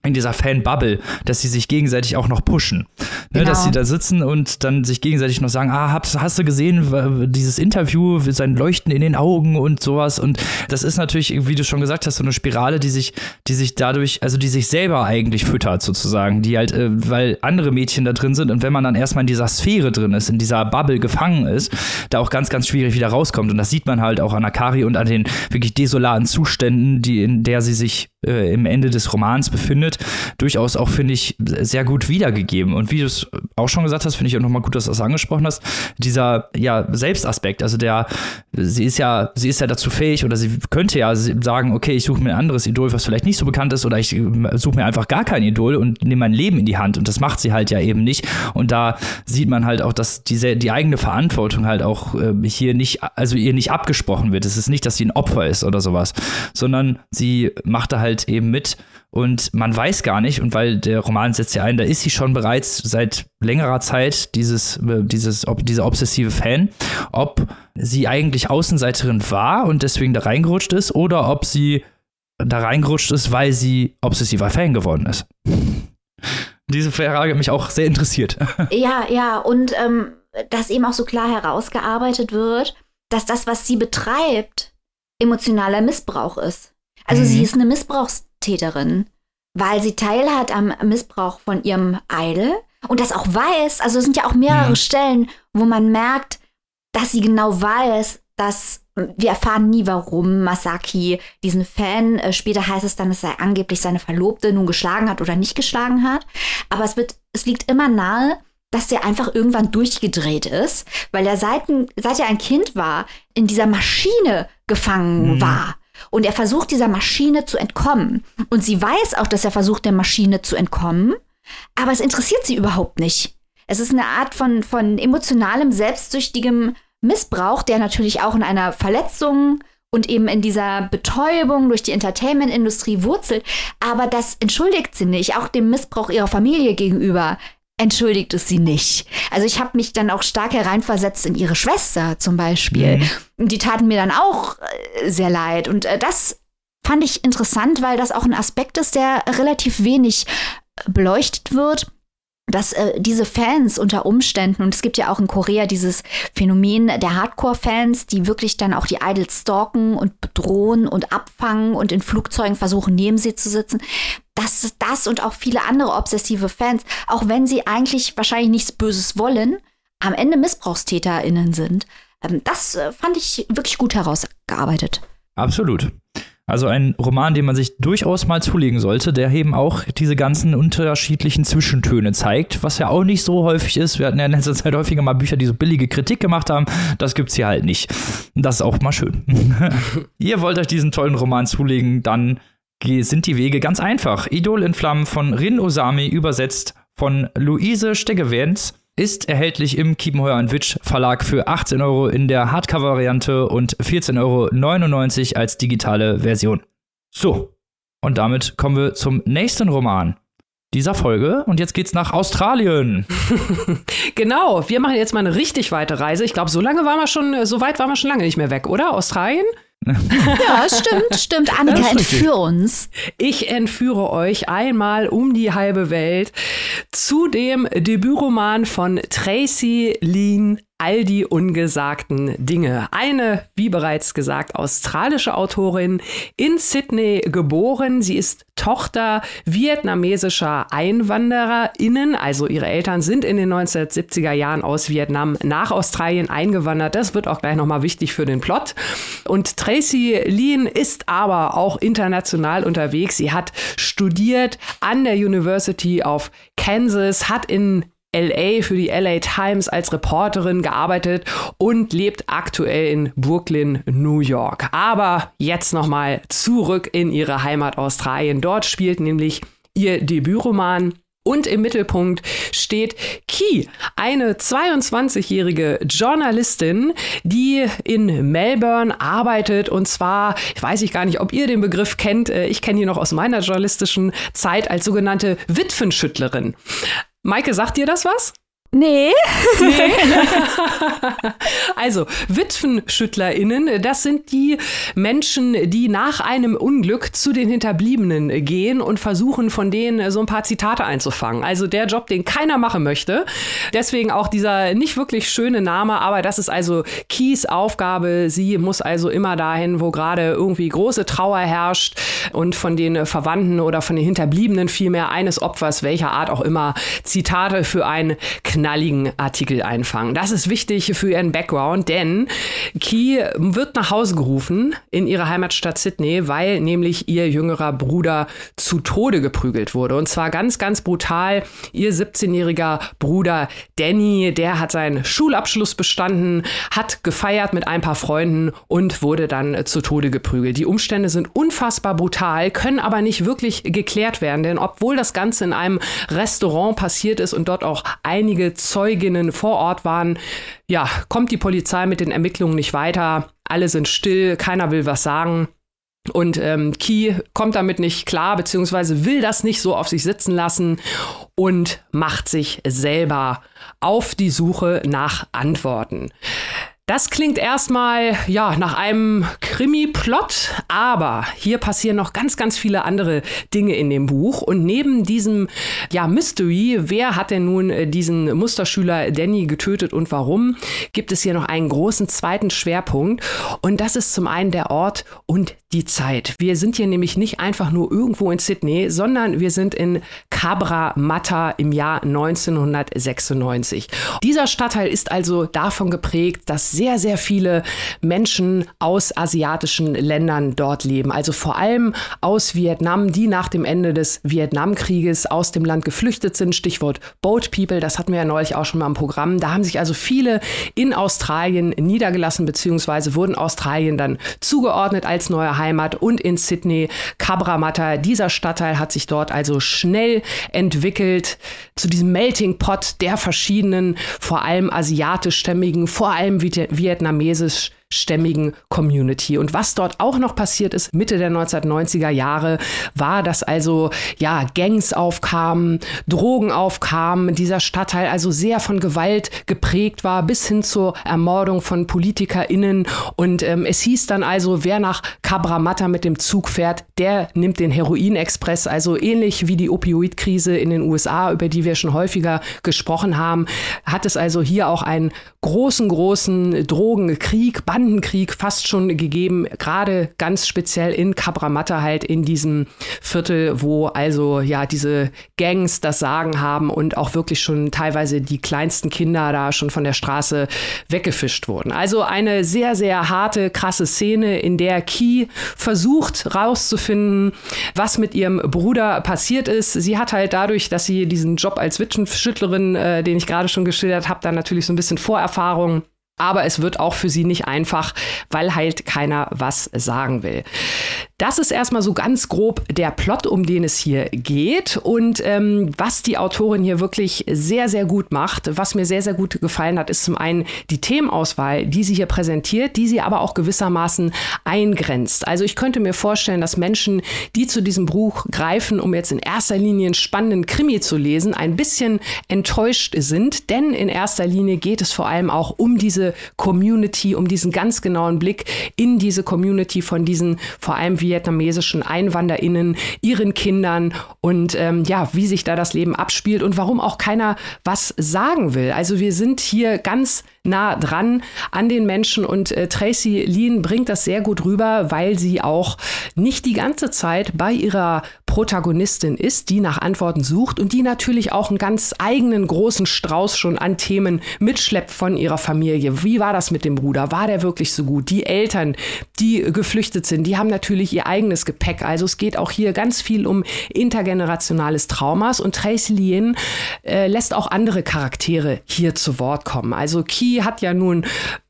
in dieser Fan-Bubble, dass sie sich gegenseitig auch noch pushen. Ne, genau. Dass sie da sitzen und dann sich gegenseitig noch sagen, ah, hast, hast du gesehen, dieses Interview, sein Leuchten in den Augen und sowas. Und das ist natürlich, wie du schon gesagt hast, so eine Spirale, die sich, die sich dadurch, also die sich selber eigentlich füttert, sozusagen. Die halt, äh, weil andere Mädchen da drin sind und wenn man dann erstmal in dieser Sphäre drin ist, in dieser Bubble gefangen ist, da auch ganz, ganz schwierig wieder rauskommt. Und das sieht man halt auch an Akari und an den wirklich desolaten Zuständen, die, in der sie sich äh, im Ende des Romans befindet, durchaus auch, finde ich, sehr gut wiedergegeben. Und wie du es auch schon gesagt hast, finde ich auch nochmal gut, dass du das angesprochen hast, dieser ja, Selbstaspekt, also der, sie ist ja, sie ist ja dazu fähig oder sie könnte ja sagen, okay, ich suche mir ein anderes Idol, was vielleicht nicht so bekannt ist, oder ich suche mir einfach gar kein Idol und nehme mein Leben in die Hand. Und das macht sie halt ja eben nicht. Und da sieht man halt auch, dass diese, die eigene Verantwortung halt auch äh, hier nicht, also ihr nicht abgesprochen wird. Es ist nicht, dass sie ein Opfer ist oder sowas, sondern sie macht da halt halt eben mit und man weiß gar nicht, und weil der Roman setzt ja ein, da ist sie schon bereits seit längerer Zeit dieses, äh, dieses, ob, dieser obsessive Fan, ob sie eigentlich Außenseiterin war und deswegen da reingerutscht ist oder ob sie da reingerutscht ist, weil sie obsessiver Fan geworden ist. Diese Frage hat mich auch sehr interessiert. Ja, ja, und ähm, dass eben auch so klar herausgearbeitet wird, dass das, was sie betreibt, emotionaler Missbrauch ist. Also mhm. sie ist eine Missbrauchstäterin, weil sie teilhat am Missbrauch von ihrem Idol und das auch weiß. Also es sind ja auch mehrere mhm. Stellen, wo man merkt, dass sie genau weiß, dass wir erfahren nie, warum Masaki diesen Fan, äh, später heißt es dann, es sei angeblich seine Verlobte nun geschlagen hat oder nicht geschlagen hat. Aber es wird, es liegt immer nahe, dass der einfach irgendwann durchgedreht ist, weil er seit, seit er ein Kind war, in dieser Maschine gefangen mhm. war. Und er versucht dieser Maschine zu entkommen. Und sie weiß auch, dass er versucht, der Maschine zu entkommen. Aber es interessiert sie überhaupt nicht. Es ist eine Art von, von emotionalem, selbstsüchtigem Missbrauch, der natürlich auch in einer Verletzung und eben in dieser Betäubung durch die Entertainment-Industrie wurzelt. Aber das entschuldigt sie nicht, auch dem Missbrauch ihrer Familie gegenüber entschuldigt es sie nicht. Also ich habe mich dann auch stark hereinversetzt in ihre Schwester zum Beispiel. Mhm. Die taten mir dann auch äh, sehr leid. Und äh, das fand ich interessant, weil das auch ein Aspekt ist, der relativ wenig äh, beleuchtet wird dass äh, diese Fans unter Umständen, und es gibt ja auch in Korea dieses Phänomen der Hardcore-Fans, die wirklich dann auch die Idols stalken und bedrohen und abfangen und in Flugzeugen versuchen, neben sie zu sitzen, dass das und auch viele andere obsessive Fans, auch wenn sie eigentlich wahrscheinlich nichts Böses wollen, am Ende MissbrauchstäterInnen sind. Ähm, das äh, fand ich wirklich gut herausgearbeitet. Absolut. Also ein Roman, den man sich durchaus mal zulegen sollte, der eben auch diese ganzen unterschiedlichen Zwischentöne zeigt, was ja auch nicht so häufig ist. Wir hatten ja in letzter Zeit häufiger mal Bücher, die so billige Kritik gemacht haben. Das gibt's hier halt nicht. Das ist auch mal schön. Ihr wollt euch diesen tollen Roman zulegen, dann sind die Wege ganz einfach. Idol in Flammen von Rin Osami, übersetzt von Luise Steggewens ist erhältlich im Kiepenheuer Witsch Verlag für 18 Euro in der Hardcover-Variante und 14,99 Euro als digitale Version. So, und damit kommen wir zum nächsten Roman dieser Folge. Und jetzt geht's nach Australien. genau, wir machen jetzt mal eine richtig weite Reise. Ich glaube, so lange waren wir schon, so weit waren wir schon lange nicht mehr weg, oder? Australien? Ja, stimmt, stimmt. Annika, entführe uns. Ich entführe euch einmal um die halbe Welt zu dem Debütroman von Tracy Lean all die ungesagten Dinge. Eine, wie bereits gesagt, australische Autorin in Sydney geboren. Sie ist Tochter vietnamesischer EinwandererInnen, also ihre Eltern sind in den 1970er Jahren aus Vietnam nach Australien eingewandert. Das wird auch gleich nochmal wichtig für den Plot. Und Tracy Lean ist aber auch international unterwegs. Sie hat studiert an der University of Kansas, hat in LA für die LA Times als Reporterin gearbeitet und lebt aktuell in Brooklyn, New York. Aber jetzt nochmal zurück in ihre Heimat Australien. Dort spielt nämlich ihr Debütroman und im Mittelpunkt steht Key, eine 22-jährige Journalistin, die in Melbourne arbeitet. Und zwar, ich weiß ich gar nicht, ob ihr den Begriff kennt, äh, ich kenne ihn noch aus meiner journalistischen Zeit als sogenannte Witwenschüttlerin. Maike, sagt dir das was? Nee. nee. also, WitwenschüttlerInnen, das sind die Menschen, die nach einem Unglück zu den Hinterbliebenen gehen und versuchen, von denen so ein paar Zitate einzufangen. Also der Job, den keiner machen möchte. Deswegen auch dieser nicht wirklich schöne Name, aber das ist also Kies Aufgabe. Sie muss also immer dahin, wo gerade irgendwie große Trauer herrscht und von den Verwandten oder von den Hinterbliebenen vielmehr eines Opfers, welcher Art auch immer, Zitate für ein knalligen Artikel einfangen. Das ist wichtig für ihren Background, denn Key wird nach Hause gerufen in ihre Heimatstadt Sydney, weil nämlich ihr jüngerer Bruder zu Tode geprügelt wurde. Und zwar ganz, ganz brutal. Ihr 17-jähriger Bruder Danny, der hat seinen Schulabschluss bestanden, hat gefeiert mit ein paar Freunden und wurde dann zu Tode geprügelt. Die Umstände sind unfassbar brutal, können aber nicht wirklich geklärt werden, denn obwohl das Ganze in einem Restaurant passiert ist und dort auch einige Zeuginnen vor Ort waren. Ja, kommt die Polizei mit den Ermittlungen nicht weiter. Alle sind still, keiner will was sagen. Und ähm, Key kommt damit nicht klar, beziehungsweise will das nicht so auf sich sitzen lassen und macht sich selber auf die Suche nach Antworten. Das klingt erstmal ja nach einem Krimi-Plot, aber hier passieren noch ganz, ganz viele andere Dinge in dem Buch. Und neben diesem ja Mystery, wer hat denn nun äh, diesen Musterschüler Danny getötet und warum, gibt es hier noch einen großen zweiten Schwerpunkt. Und das ist zum einen der Ort und die Zeit. Wir sind hier nämlich nicht einfach nur irgendwo in Sydney, sondern wir sind in Cabra Mata im Jahr 1996. Dieser Stadtteil ist also davon geprägt, dass sehr, sehr viele Menschen aus asiatischen Ländern dort leben. Also vor allem aus Vietnam, die nach dem Ende des Vietnamkrieges aus dem Land geflüchtet sind. Stichwort Boat People, das hatten wir ja neulich auch schon mal im Programm. Da haben sich also viele in Australien niedergelassen, beziehungsweise wurden Australien dann zugeordnet als neuer Heimat und in Sydney Cabramata. Dieser Stadtteil hat sich dort also schnell entwickelt zu diesem Melting Pot der verschiedenen, vor allem asiatischstämmigen, vor allem vietnamesisch stämmigen Community. Und was dort auch noch passiert ist, Mitte der 1990er Jahre, war, dass also ja Gangs aufkamen, Drogen aufkamen, dieser Stadtteil also sehr von Gewalt geprägt war, bis hin zur Ermordung von PolitikerInnen. Und ähm, es hieß dann also, wer nach Cabramatta mit dem Zug fährt, der nimmt den Heroinexpress, also ähnlich wie die Opioidkrise in den USA, über die wir schon häufiger gesprochen haben, hat es also hier auch einen großen, großen Drogenkrieg, Band Bandenkrieg fast schon gegeben, gerade ganz speziell in Cabramatta halt in diesem Viertel, wo also ja diese Gangs das Sagen haben und auch wirklich schon teilweise die kleinsten Kinder da schon von der Straße weggefischt wurden. Also eine sehr, sehr harte, krasse Szene, in der Key versucht rauszufinden, was mit ihrem Bruder passiert ist. Sie hat halt dadurch, dass sie diesen Job als Witwenschüttlerin, äh, den ich gerade schon geschildert habe, dann natürlich so ein bisschen Vorerfahrung aber es wird auch für sie nicht einfach, weil halt keiner was sagen will. Das ist erstmal so ganz grob der Plot, um den es hier geht. Und ähm, was die Autorin hier wirklich sehr, sehr gut macht, was mir sehr, sehr gut gefallen hat, ist zum einen die Themenauswahl, die sie hier präsentiert, die sie aber auch gewissermaßen eingrenzt. Also ich könnte mir vorstellen, dass Menschen, die zu diesem Buch greifen, um jetzt in erster Linie einen spannenden Krimi zu lesen, ein bisschen enttäuscht sind. Denn in erster Linie geht es vor allem auch um diese diese Community, um diesen ganz genauen Blick in diese Community von diesen vor allem vietnamesischen EinwanderInnen, ihren Kindern und ähm, ja, wie sich da das Leben abspielt und warum auch keiner was sagen will. Also wir sind hier ganz nah dran an den Menschen und äh, Tracy Lean bringt das sehr gut rüber, weil sie auch nicht die ganze Zeit bei ihrer Protagonistin ist, die nach Antworten sucht und die natürlich auch einen ganz eigenen großen Strauß schon an Themen mitschleppt von ihrer Familie. Wie war das mit dem Bruder? War der wirklich so gut? Die Eltern, die geflüchtet sind, die haben natürlich ihr eigenes Gepäck. Also es geht auch hier ganz viel um intergenerationales Traumas und Tracy Lien äh, lässt auch andere Charaktere hier zu Wort kommen. Also Key hat ja nun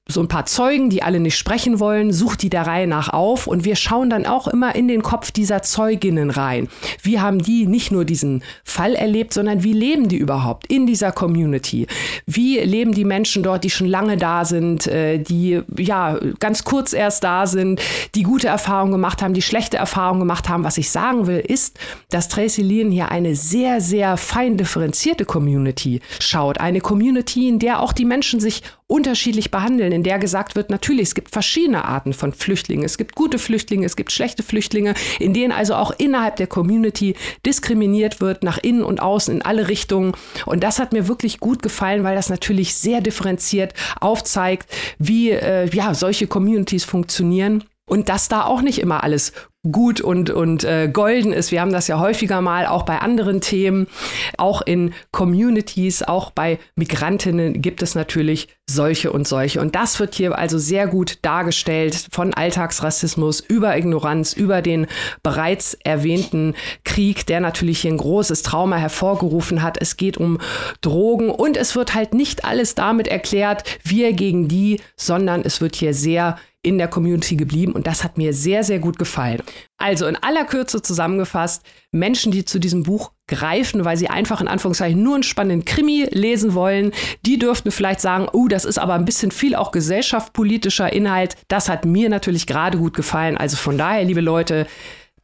so ein paar Zeugen, die alle nicht sprechen wollen, sucht die der Reihe nach auf und wir schauen dann auch immer in den Kopf dieser Zeuginnen rein. Wie haben die nicht nur diesen Fall erlebt, sondern wie leben die überhaupt in dieser Community? Wie leben die Menschen dort, die schon lange da sind, äh, die ja ganz kurz erst da sind, die gute Erfahrungen gemacht haben, die schlechte Erfahrungen gemacht haben? Was ich sagen will, ist, dass Tracy Lean hier eine sehr, sehr fein differenzierte Community schaut. Eine Community, in der auch die Menschen sich unterschiedlich behandeln, in der gesagt wird, natürlich, es gibt verschiedene Arten von Flüchtlingen. Es gibt gute Flüchtlinge, es gibt schlechte Flüchtlinge, in denen also auch innerhalb der Community diskriminiert wird, nach innen und außen, in alle Richtungen. Und das hat mir wirklich gut gefallen, weil das natürlich sehr differenziert aufzeigt, wie äh, ja, solche Communities funktionieren. Und dass da auch nicht immer alles gut und, und äh, golden ist. Wir haben das ja häufiger mal auch bei anderen Themen. Auch in Communities, auch bei Migrantinnen gibt es natürlich solche und solche. Und das wird hier also sehr gut dargestellt von Alltagsrassismus über Ignoranz, über den bereits erwähnten Krieg, der natürlich hier ein großes Trauma hervorgerufen hat. Es geht um Drogen und es wird halt nicht alles damit erklärt, wir gegen die, sondern es wird hier sehr in der Community geblieben und das hat mir sehr, sehr gut gefallen. Also in aller Kürze zusammengefasst, Menschen, die zu diesem Buch greifen, weil sie einfach in Anführungszeichen nur einen spannenden Krimi lesen wollen, die dürften vielleicht sagen, oh, das ist aber ein bisschen viel auch gesellschaftspolitischer Inhalt. Das hat mir natürlich gerade gut gefallen. Also von daher, liebe Leute,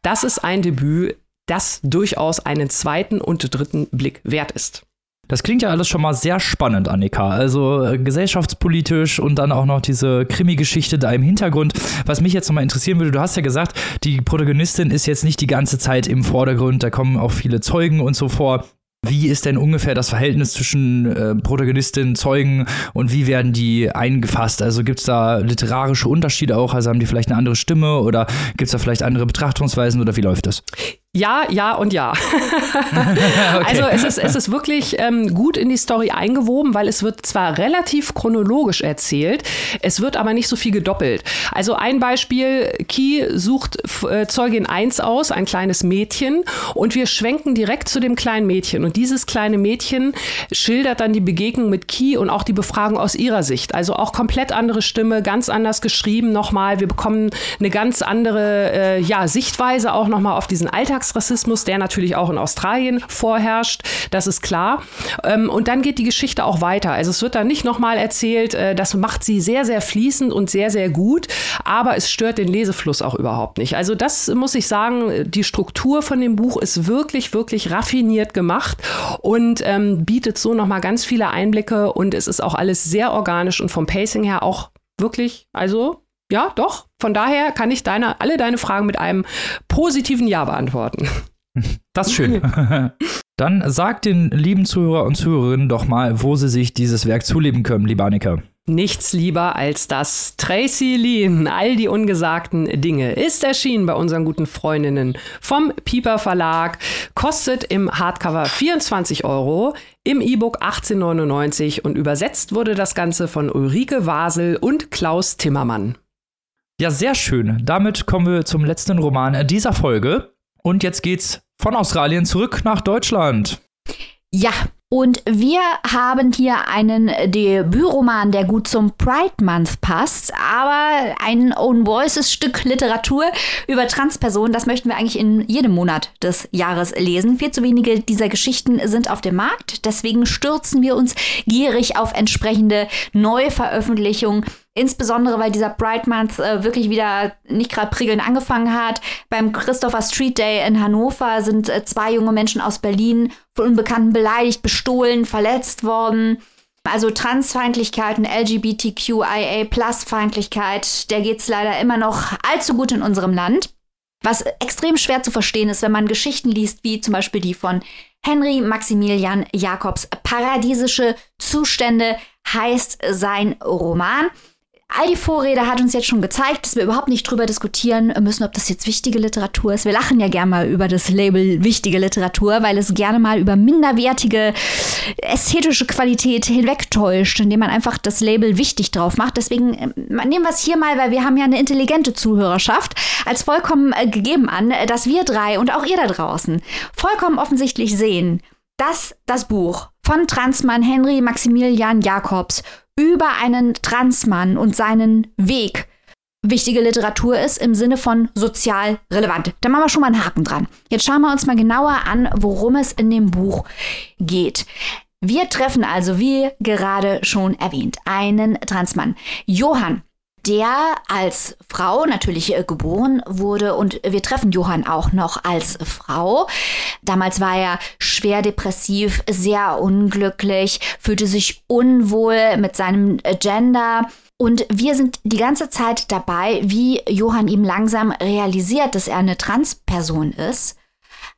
das ist ein Debüt, das durchaus einen zweiten und dritten Blick wert ist. Das klingt ja alles schon mal sehr spannend, Annika. Also äh, gesellschaftspolitisch und dann auch noch diese Krimi-Geschichte da im Hintergrund. Was mich jetzt nochmal interessieren würde, du hast ja gesagt, die Protagonistin ist jetzt nicht die ganze Zeit im Vordergrund, da kommen auch viele Zeugen und so vor. Wie ist denn ungefähr das Verhältnis zwischen äh, Protagonistin, Zeugen und wie werden die eingefasst? Also gibt es da literarische Unterschiede auch? Also haben die vielleicht eine andere Stimme oder gibt es da vielleicht andere Betrachtungsweisen oder wie läuft das? Ja, ja und ja. okay. Also es ist, es ist wirklich ähm, gut in die Story eingewoben, weil es wird zwar relativ chronologisch erzählt, es wird aber nicht so viel gedoppelt. Also ein Beispiel, Key sucht äh, Zeugin 1 aus, ein kleines Mädchen, und wir schwenken direkt zu dem kleinen Mädchen. Und dieses kleine Mädchen schildert dann die Begegnung mit Key und auch die Befragung aus ihrer Sicht. Also auch komplett andere Stimme, ganz anders geschrieben nochmal. Wir bekommen eine ganz andere äh, ja, Sichtweise auch nochmal auf diesen Alltag Alltagsrassismus, der natürlich auch in Australien vorherrscht, das ist klar. Ähm, und dann geht die Geschichte auch weiter. Also es wird dann nicht nochmal erzählt, äh, das macht sie sehr, sehr fließend und sehr, sehr gut, aber es stört den Lesefluss auch überhaupt nicht. Also das muss ich sagen, die Struktur von dem Buch ist wirklich, wirklich raffiniert gemacht und ähm, bietet so nochmal ganz viele Einblicke und es ist auch alles sehr organisch und vom Pacing her auch wirklich, also ja, doch. Von daher kann ich deine, alle deine Fragen mit einem positiven Ja beantworten. Das ist schön. Dann sag den lieben Zuhörer und Zuhörerinnen doch mal, wo sie sich dieses Werk zuleben können, lieber Annika. Nichts lieber als das. Tracy Lean, all die ungesagten Dinge, ist erschienen bei unseren guten Freundinnen vom Pieper Verlag, kostet im Hardcover 24 Euro, im E-Book 18,99 und übersetzt wurde das Ganze von Ulrike Wasel und Klaus Timmermann. Ja, sehr schön. Damit kommen wir zum letzten Roman dieser Folge. Und jetzt geht's von Australien zurück nach Deutschland. Ja, und wir haben hier einen Debütroman, der gut zum Pride Month passt, aber ein Own Voices Stück Literatur über Transpersonen, das möchten wir eigentlich in jedem Monat des Jahres lesen. Viel zu wenige dieser Geschichten sind auf dem Markt, deswegen stürzen wir uns gierig auf entsprechende Neuveröffentlichungen Insbesondere, weil dieser Bright Month äh, wirklich wieder nicht gerade prickelnd angefangen hat. Beim Christopher Street Day in Hannover sind äh, zwei junge Menschen aus Berlin von Unbekannten beleidigt, bestohlen, verletzt worden. Also Transfeindlichkeit und LGBTQIA-Plus-Feindlichkeit, der geht es leider immer noch allzu gut in unserem Land. Was extrem schwer zu verstehen ist, wenn man Geschichten liest, wie zum Beispiel die von Henry Maximilian Jacobs Paradiesische Zustände heißt sein Roman. All die Vorrede hat uns jetzt schon gezeigt, dass wir überhaupt nicht drüber diskutieren müssen, ob das jetzt wichtige Literatur ist. Wir lachen ja gerne mal über das Label wichtige Literatur, weil es gerne mal über minderwertige ästhetische Qualität hinwegtäuscht, indem man einfach das Label wichtig drauf macht. Deswegen äh, nehmen wir es hier mal, weil wir haben ja eine intelligente Zuhörerschaft, als vollkommen äh, gegeben an, dass wir drei und auch ihr da draußen vollkommen offensichtlich sehen, dass das Buch von Transmann Henry Maximilian Jacobs über einen Transmann und seinen Weg wichtige Literatur ist im Sinne von sozial relevant. Da machen wir schon mal einen Haken dran. Jetzt schauen wir uns mal genauer an, worum es in dem Buch geht. Wir treffen also, wie gerade schon erwähnt, einen Transmann. Johann der als Frau natürlich äh, geboren wurde und wir treffen Johann auch noch als Frau. Damals war er schwer depressiv, sehr unglücklich, fühlte sich unwohl mit seinem Gender. Und wir sind die ganze Zeit dabei, wie Johann ihm langsam realisiert, dass er eine Transperson ist,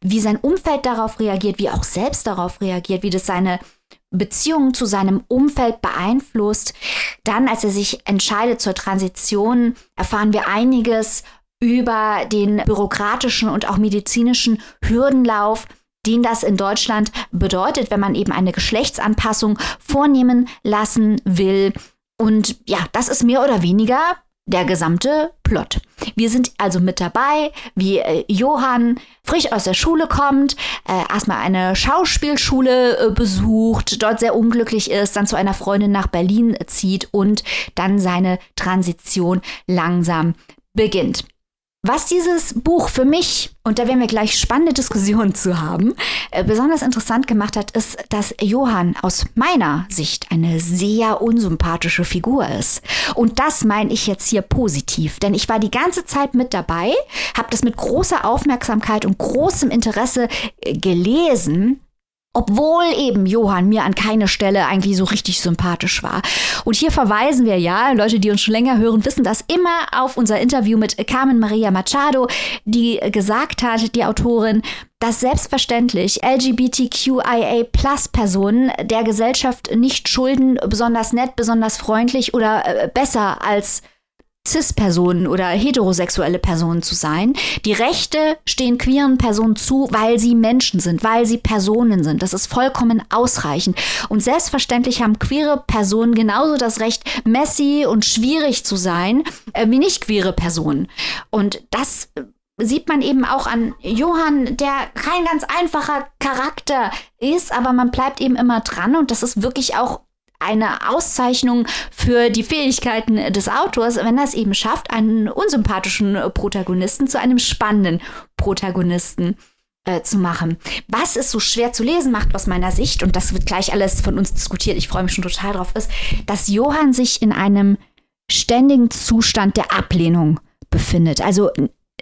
wie sein Umfeld darauf reagiert, wie auch selbst darauf reagiert, wie das seine Beziehungen zu seinem Umfeld beeinflusst. Dann, als er sich entscheidet zur Transition, erfahren wir einiges über den bürokratischen und auch medizinischen Hürdenlauf, den das in Deutschland bedeutet, wenn man eben eine Geschlechtsanpassung vornehmen lassen will. Und ja, das ist mehr oder weniger der gesamte Plot. Wir sind also mit dabei, wie äh, Johann frisch aus der Schule kommt, äh, erstmal eine Schauspielschule äh, besucht, dort sehr unglücklich ist, dann zu einer Freundin nach Berlin zieht und dann seine Transition langsam beginnt. Was dieses Buch für mich, und da werden wir gleich spannende Diskussionen zu haben, äh, besonders interessant gemacht hat, ist, dass Johann aus meiner Sicht eine sehr unsympathische Figur ist. Und das meine ich jetzt hier positiv, denn ich war die ganze Zeit mit dabei, habe das mit großer Aufmerksamkeit und großem Interesse äh, gelesen obwohl eben Johann mir an keiner Stelle eigentlich so richtig sympathisch war. Und hier verweisen wir ja, Leute, die uns schon länger hören, wissen das immer auf unser Interview mit Carmen Maria Machado, die gesagt hat, die Autorin, dass selbstverständlich LGBTQIA-Plus-Personen der Gesellschaft nicht schulden, besonders nett, besonders freundlich oder äh, besser als Cis-Personen oder heterosexuelle Personen zu sein. Die Rechte stehen queeren Personen zu, weil sie Menschen sind, weil sie Personen sind. Das ist vollkommen ausreichend. Und selbstverständlich haben queere Personen genauso das Recht, messy und schwierig zu sein, äh, wie nicht queere Personen. Und das sieht man eben auch an Johann, der kein ganz einfacher Charakter ist, aber man bleibt eben immer dran und das ist wirklich auch eine Auszeichnung für die Fähigkeiten des Autors, wenn er es eben schafft, einen unsympathischen Protagonisten zu einem spannenden Protagonisten äh, zu machen. Was es so schwer zu lesen macht aus meiner Sicht, und das wird gleich alles von uns diskutiert, ich freue mich schon total drauf, ist, dass Johann sich in einem ständigen Zustand der Ablehnung befindet. Also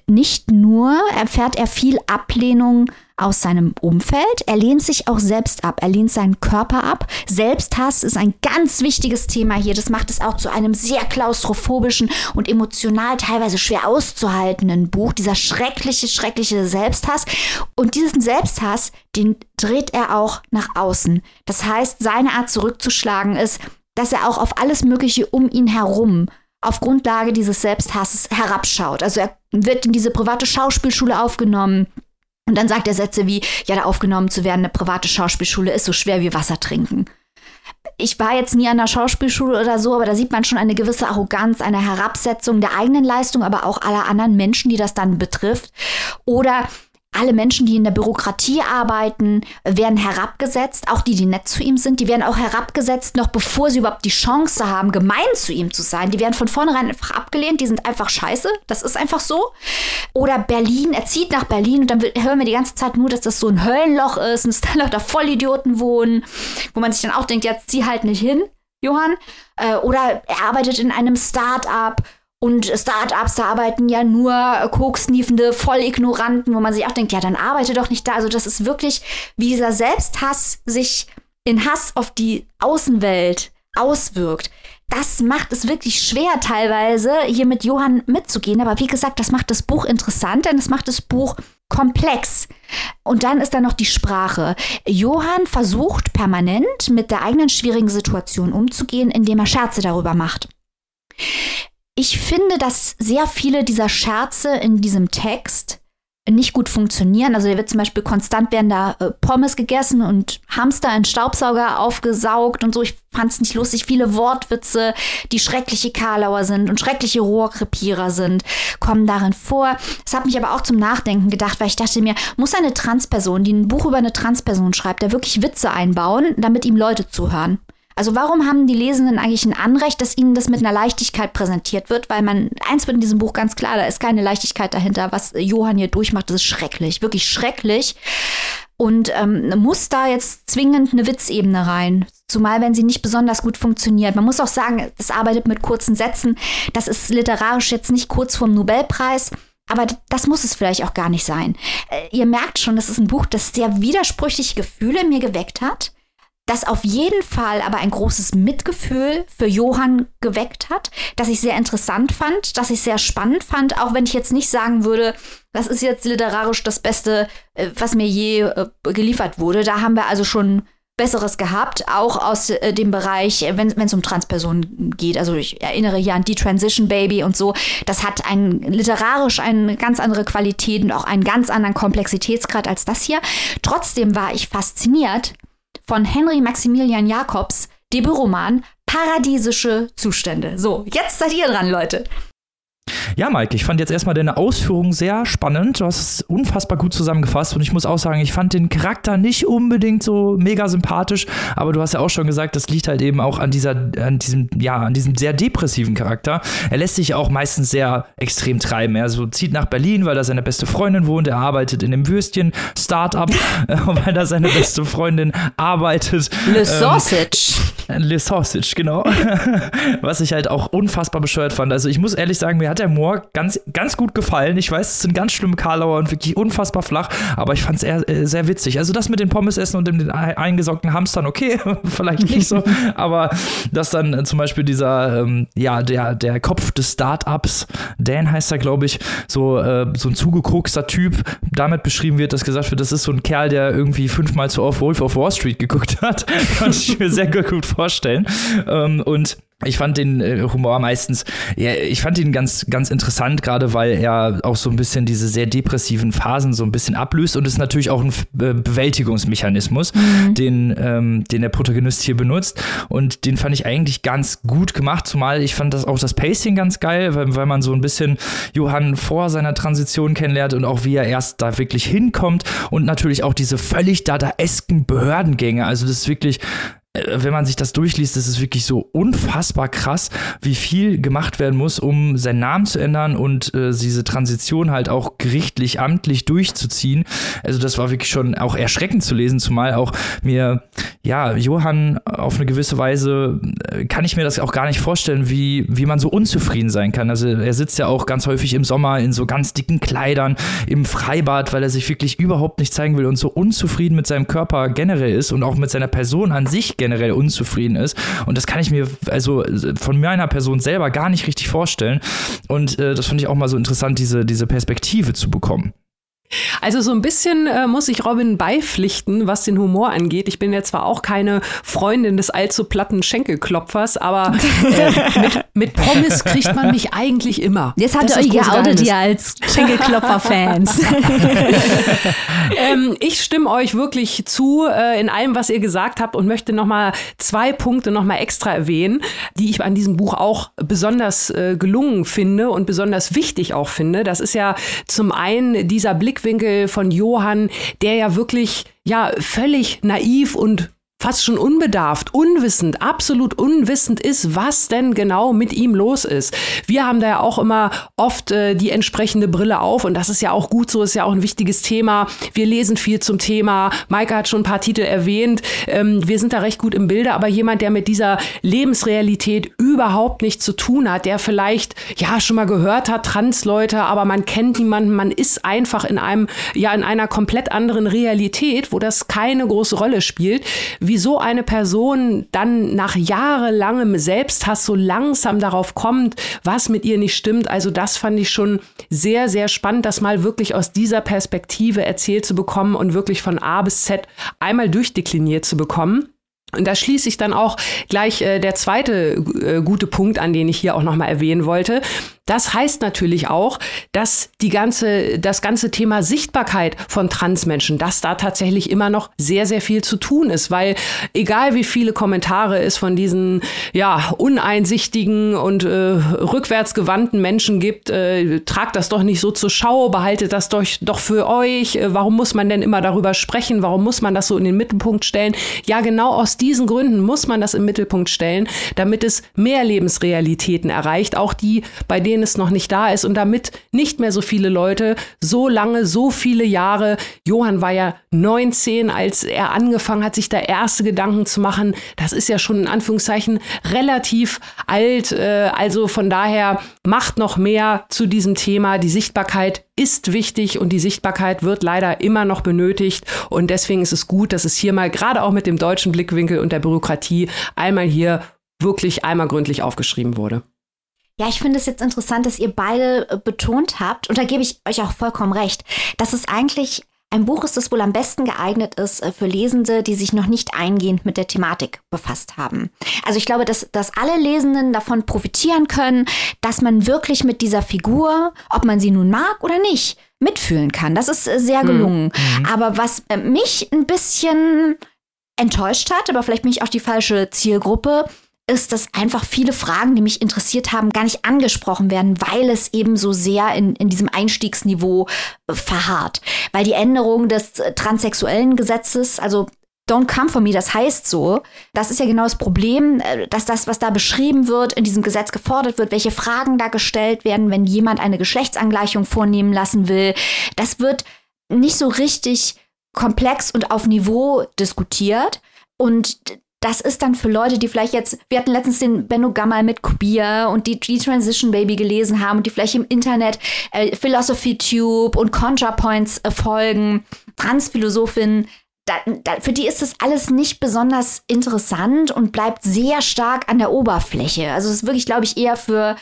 nicht nur erfährt er viel Ablehnung aus seinem Umfeld, er lehnt sich auch selbst ab, er lehnt seinen Körper ab. Selbsthass ist ein ganz wichtiges Thema hier. Das macht es auch zu einem sehr klaustrophobischen und emotional teilweise schwer auszuhaltenden Buch. Dieser schreckliche, schreckliche Selbsthass. Und diesen Selbsthass, den dreht er auch nach außen. Das heißt, seine Art zurückzuschlagen ist, dass er auch auf alles Mögliche um ihn herum auf Grundlage dieses Selbsthasses herabschaut. Also er wird in diese private Schauspielschule aufgenommen. Und dann sagt er Sätze wie, ja, da aufgenommen zu werden, eine private Schauspielschule ist so schwer wie Wasser trinken. Ich war jetzt nie an der Schauspielschule oder so, aber da sieht man schon eine gewisse Arroganz, eine Herabsetzung der eigenen Leistung, aber auch aller anderen Menschen, die das dann betrifft. Oder alle Menschen, die in der Bürokratie arbeiten, werden herabgesetzt. Auch die, die nett zu ihm sind, die werden auch herabgesetzt, noch bevor sie überhaupt die Chance haben, gemein zu ihm zu sein. Die werden von vornherein einfach abgelehnt. Die sind einfach scheiße. Das ist einfach so. Oder Berlin, er zieht nach Berlin und dann hören wir die ganze Zeit nur, dass das so ein Höllenloch ist und es da lauter Vollidioten wohnen, wo man sich dann auch denkt, ja, zieh halt nicht hin, Johann. Äh, oder er arbeitet in einem Start-up und Startups, da arbeiten ja nur koksniefende Vollignoranten, wo man sich auch denkt, ja, dann arbeite doch nicht da. Also das ist wirklich, wie dieser Selbsthass sich in Hass auf die Außenwelt auswirkt. Das macht es wirklich schwer teilweise, hier mit Johann mitzugehen. Aber wie gesagt, das macht das Buch interessant, denn es macht das Buch komplex. Und dann ist da noch die Sprache. Johann versucht permanent mit der eigenen schwierigen Situation umzugehen, indem er Scherze darüber macht. Ich finde, dass sehr viele dieser Scherze in diesem Text nicht gut funktionieren. Also, da wird zum Beispiel konstant werden da äh, Pommes gegessen und Hamster in Staubsauger aufgesaugt und so. Ich fand es nicht lustig. Viele Wortwitze, die schreckliche Karlauer sind und schreckliche Rohrkrepierer sind, kommen darin vor. Es hat mich aber auch zum Nachdenken gedacht, weil ich dachte mir, muss eine Transperson, die ein Buch über eine Transperson schreibt, da wirklich Witze einbauen, damit ihm Leute zuhören? Also warum haben die Lesenden eigentlich ein Anrecht, dass ihnen das mit einer Leichtigkeit präsentiert wird? Weil man, eins wird in diesem Buch ganz klar, da ist keine Leichtigkeit dahinter. Was Johann hier durchmacht, das ist schrecklich, wirklich schrecklich. Und ähm, muss da jetzt zwingend eine Witzebene rein. Zumal, wenn sie nicht besonders gut funktioniert. Man muss auch sagen, es arbeitet mit kurzen Sätzen. Das ist literarisch jetzt nicht kurz vorm Nobelpreis. Aber das muss es vielleicht auch gar nicht sein. Äh, ihr merkt schon, das ist ein Buch, das sehr widersprüchliche Gefühle in mir geweckt hat das auf jeden Fall aber ein großes Mitgefühl für Johann geweckt hat, das ich sehr interessant fand, das ich sehr spannend fand, auch wenn ich jetzt nicht sagen würde, das ist jetzt literarisch das Beste, äh, was mir je äh, geliefert wurde. Da haben wir also schon Besseres gehabt, auch aus äh, dem Bereich, wenn es um Transpersonen geht. Also ich erinnere hier an die Transition Baby und so. Das hat ein literarisch eine ganz andere Qualität und auch einen ganz anderen Komplexitätsgrad als das hier. Trotzdem war ich fasziniert von Henry Maximilian Jacobs, Debütroman Paradiesische Zustände. So, jetzt seid ihr dran, Leute. Ja, Mike, ich fand jetzt erstmal deine Ausführungen sehr spannend. Du hast es unfassbar gut zusammengefasst und ich muss auch sagen, ich fand den Charakter nicht unbedingt so mega sympathisch, aber du hast ja auch schon gesagt, das liegt halt eben auch an dieser, an diesem, ja, an diesem sehr depressiven Charakter. Er lässt sich auch meistens sehr extrem treiben. Er so zieht nach Berlin, weil da seine beste Freundin wohnt. Er arbeitet in einem Würstchen-Startup, weil da seine beste Freundin arbeitet. Le ähm, Sausage. Le Sausage, genau. Was ich halt auch unfassbar bescheuert fand. Also ich muss ehrlich sagen, mir hat der Humor ganz, ganz gut gefallen. Ich weiß, es sind ganz schlimme Karlauer und wirklich unfassbar flach, aber ich fand es sehr, äh, sehr witzig. Also das mit den Pommes essen und den eingesockten Hamstern, okay, vielleicht nicht so, aber dass dann äh, zum Beispiel dieser, ähm, ja, der, der Kopf des Startups, Dan heißt er, glaube ich, so, äh, so ein zugekokster Typ, damit beschrieben wird, dass gesagt wird, das ist so ein Kerl, der irgendwie fünfmal zu oft Wolf of Wall Street geguckt hat. Kann ich mir sehr gut vorstellen. Ähm, und ich fand den äh, Humor meistens, ja, ich fand ihn ganz, ganz interessant, gerade weil er auch so ein bisschen diese sehr depressiven Phasen so ein bisschen ablöst und ist natürlich auch ein Be Bewältigungsmechanismus, mhm. den, ähm, den der Protagonist hier benutzt. Und den fand ich eigentlich ganz gut gemacht, zumal ich fand das auch das Pacing ganz geil, weil, weil man so ein bisschen Johann vor seiner Transition kennenlernt und auch wie er erst da wirklich hinkommt und natürlich auch diese völlig dadaesken Behördengänge. Also das ist wirklich äh, wenn man sich das durchliest, ist es wirklich so unfassbar krass, wie viel gemacht werden muss, um seinen Namen zu ändern und äh, diese Transition halt auch gerichtlich, amtlich durchzuziehen. Also das war wirklich schon auch erschreckend zu lesen, zumal auch mir, ja, Johann auf eine gewisse Weise, äh, kann ich mir das auch gar nicht vorstellen, wie, wie man so unzufrieden sein kann. Also er sitzt ja auch ganz häufig im Sommer in so ganz dicken Kleidern, im Freibad, weil er sich wirklich überhaupt nicht zeigen will und so unzufrieden mit seinem Körper generell ist und auch mit seiner Person an sich generell unzufrieden ist. Und das kann ich mir also von meiner Person selber gar nicht richtig vorstellen. Und äh, das fand ich auch mal so interessant, diese, diese Perspektive zu bekommen. Also so ein bisschen äh, muss ich Robin beipflichten, was den Humor angeht. Ich bin ja zwar auch keine Freundin des allzu platten Schenkelklopfers, aber äh, mit, mit, Pommes kriegt man mich eigentlich immer. Jetzt habt ihr euch geoutet ihr als Schenkelklopfer-Fans. ähm, ich stimme euch wirklich zu äh, in allem, was ihr gesagt habt und möchte noch mal zwei Punkte noch mal extra erwähnen, die ich an diesem Buch auch besonders äh, gelungen finde und besonders wichtig auch finde. Das ist ja zum einen dieser Blick Blickwinkel von Johann, der ja wirklich ja völlig naiv und fast schon unbedarft, unwissend, absolut unwissend ist, was denn genau mit ihm los ist. Wir haben da ja auch immer oft äh, die entsprechende Brille auf und das ist ja auch gut so, ist ja auch ein wichtiges Thema. Wir lesen viel zum Thema. Maike hat schon ein paar Titel erwähnt. Ähm, wir sind da recht gut im Bilde, aber jemand, der mit dieser Lebensrealität überhaupt nichts zu tun hat, der vielleicht ja schon mal gehört hat, Transleute, aber man kennt niemanden, man ist einfach in einem, ja, in einer komplett anderen Realität, wo das keine große Rolle spielt so eine Person dann nach jahrelangem Selbsthass so langsam darauf kommt, was mit ihr nicht stimmt. Also das fand ich schon sehr, sehr spannend, das mal wirklich aus dieser Perspektive erzählt zu bekommen und wirklich von A bis Z einmal durchdekliniert zu bekommen. Und da schließt sich dann auch gleich äh, der zweite äh, gute Punkt an, den ich hier auch nochmal erwähnen wollte. Das heißt natürlich auch, dass die ganze, das ganze Thema Sichtbarkeit von Transmenschen, dass da tatsächlich immer noch sehr, sehr viel zu tun ist, weil egal wie viele Kommentare es von diesen, ja, uneinsichtigen und äh, rückwärtsgewandten Menschen gibt, äh, tragt das doch nicht so zur Schau, behaltet das doch, doch für euch, äh, warum muss man denn immer darüber sprechen, warum muss man das so in den Mittelpunkt stellen? Ja, genau aus diesen Gründen muss man das im Mittelpunkt stellen, damit es mehr Lebensrealitäten erreicht, auch die, bei denen es noch nicht da ist und damit nicht mehr so viele Leute so lange, so viele Jahre, Johann war ja 19, als er angefangen hat, sich da erste Gedanken zu machen. Das ist ja schon in Anführungszeichen relativ alt. Äh, also von daher macht noch mehr zu diesem Thema. Die Sichtbarkeit ist wichtig und die Sichtbarkeit wird leider immer noch benötigt. Und deswegen ist es gut, dass es hier mal gerade auch mit dem deutschen Blickwinkel und der Bürokratie einmal hier wirklich einmal gründlich aufgeschrieben wurde. Ja, ich finde es jetzt interessant, dass ihr beide äh, betont habt, und da gebe ich euch auch vollkommen recht, dass es eigentlich ein Buch ist, das wohl am besten geeignet ist äh, für Lesende, die sich noch nicht eingehend mit der Thematik befasst haben. Also ich glaube, dass, dass alle Lesenden davon profitieren können, dass man wirklich mit dieser Figur, ob man sie nun mag oder nicht, mitfühlen kann. Das ist äh, sehr hm. gelungen. Mhm. Aber was mich ein bisschen enttäuscht hat, aber vielleicht bin ich auch die falsche Zielgruppe, ist, dass einfach viele Fragen, die mich interessiert haben, gar nicht angesprochen werden, weil es eben so sehr in, in diesem Einstiegsniveau äh, verharrt. Weil die Änderung des äh, transsexuellen Gesetzes, also Don't come for me, das heißt so. Das ist ja genau das Problem, äh, dass das, was da beschrieben wird, in diesem Gesetz gefordert wird, welche Fragen da gestellt werden, wenn jemand eine Geschlechtsangleichung vornehmen lassen will. Das wird nicht so richtig komplex und auf Niveau diskutiert. Und das ist dann für Leute, die vielleicht jetzt, wir hatten letztens den Benno Gammal mit Kubia und die, die Transition Baby gelesen haben und die vielleicht im Internet äh, Philosophy Tube und ContraPoints äh, folgen, Transphilosophin, da, da, für die ist das alles nicht besonders interessant und bleibt sehr stark an der Oberfläche. Also es ist wirklich, glaube ich, eher für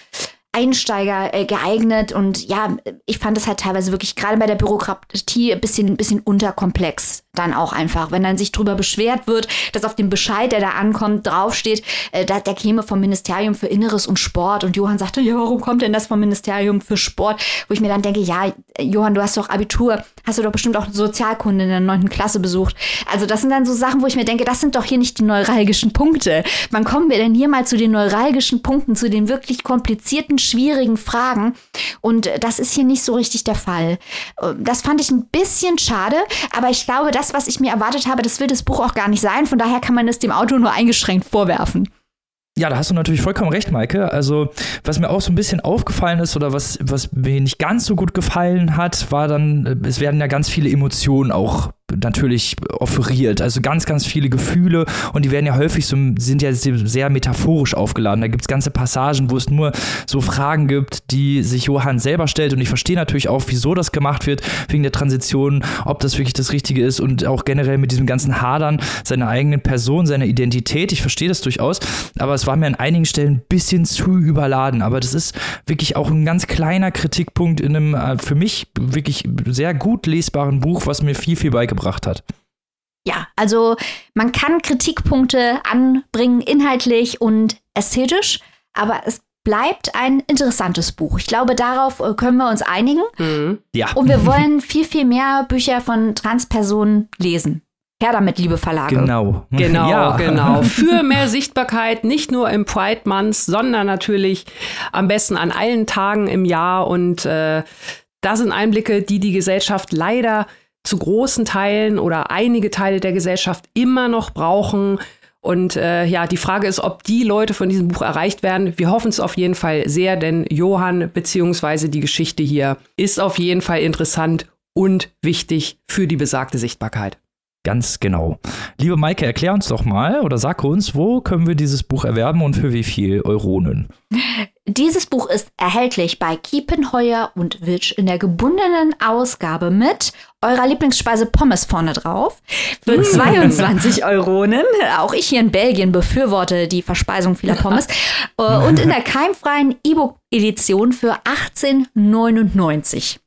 Einsteiger äh, geeignet und ja, ich fand es halt teilweise wirklich gerade bei der Bürokratie ein bisschen, ein bisschen unterkomplex dann auch einfach. Wenn dann sich drüber beschwert wird, dass auf dem Bescheid, der da ankommt, draufsteht, äh, der käme vom Ministerium für Inneres und Sport. Und Johann sagte, ja, warum kommt denn das vom Ministerium für Sport? Wo ich mir dann denke, ja, Johann, du hast doch Abitur, hast du doch bestimmt auch Sozialkunde in der neunten Klasse besucht. Also das sind dann so Sachen, wo ich mir denke, das sind doch hier nicht die neuralgischen Punkte. Wann kommen wir denn hier mal zu den neuralgischen Punkten, zu den wirklich komplizierten, schwierigen Fragen? Und das ist hier nicht so richtig der Fall. Äh, das fand ich ein bisschen schade, aber ich glaube, das was ich mir erwartet habe, das will das Buch auch gar nicht sein. Von daher kann man es dem Auto nur eingeschränkt vorwerfen. Ja, da hast du natürlich vollkommen recht, Maike. Also, was mir auch so ein bisschen aufgefallen ist oder was, was mir nicht ganz so gut gefallen hat, war dann, es werden ja ganz viele Emotionen auch natürlich offeriert. Also ganz, ganz viele Gefühle und die werden ja häufig so, sind ja sehr metaphorisch aufgeladen. Da gibt es ganze Passagen, wo es nur so Fragen gibt, die sich Johann selber stellt und ich verstehe natürlich auch, wieso das gemacht wird, wegen der Transition, ob das wirklich das Richtige ist und auch generell mit diesem ganzen Hadern seiner eigenen Person, seiner Identität. Ich verstehe das durchaus, aber es war mir an einigen Stellen ein bisschen zu überladen. Aber das ist wirklich auch ein ganz kleiner Kritikpunkt in einem äh, für mich wirklich sehr gut lesbaren Buch, was mir viel, viel beigebracht hat. Ja, also man kann Kritikpunkte anbringen, inhaltlich und ästhetisch, aber es bleibt ein interessantes Buch. Ich glaube, darauf äh, können wir uns einigen. Mhm. Ja. Und wir wollen viel, viel mehr Bücher von Transpersonen lesen. Her damit, liebe Verlage. Genau. Genau, ja. genau. Für mehr Sichtbarkeit, nicht nur im Pride Month, sondern natürlich am besten an allen Tagen im Jahr. Und äh, das sind Einblicke, die die Gesellschaft leider zu großen Teilen oder einige Teile der Gesellschaft immer noch brauchen. Und äh, ja, die Frage ist, ob die Leute von diesem Buch erreicht werden. Wir hoffen es auf jeden Fall sehr, denn Johann beziehungsweise die Geschichte hier ist auf jeden Fall interessant und wichtig für die besagte Sichtbarkeit. Ganz genau. Liebe Maike, erklär uns doch mal oder sag uns, wo können wir dieses Buch erwerben und für wie viel Euronen? Dieses Buch ist erhältlich bei Kiepenheuer und Witsch in der gebundenen Ausgabe mit eurer Lieblingsspeise Pommes vorne drauf für 22 Euronen. Auch ich hier in Belgien befürworte die Verspeisung vieler Pommes. Äh, und in der keimfreien E-Book-Edition für 18,99.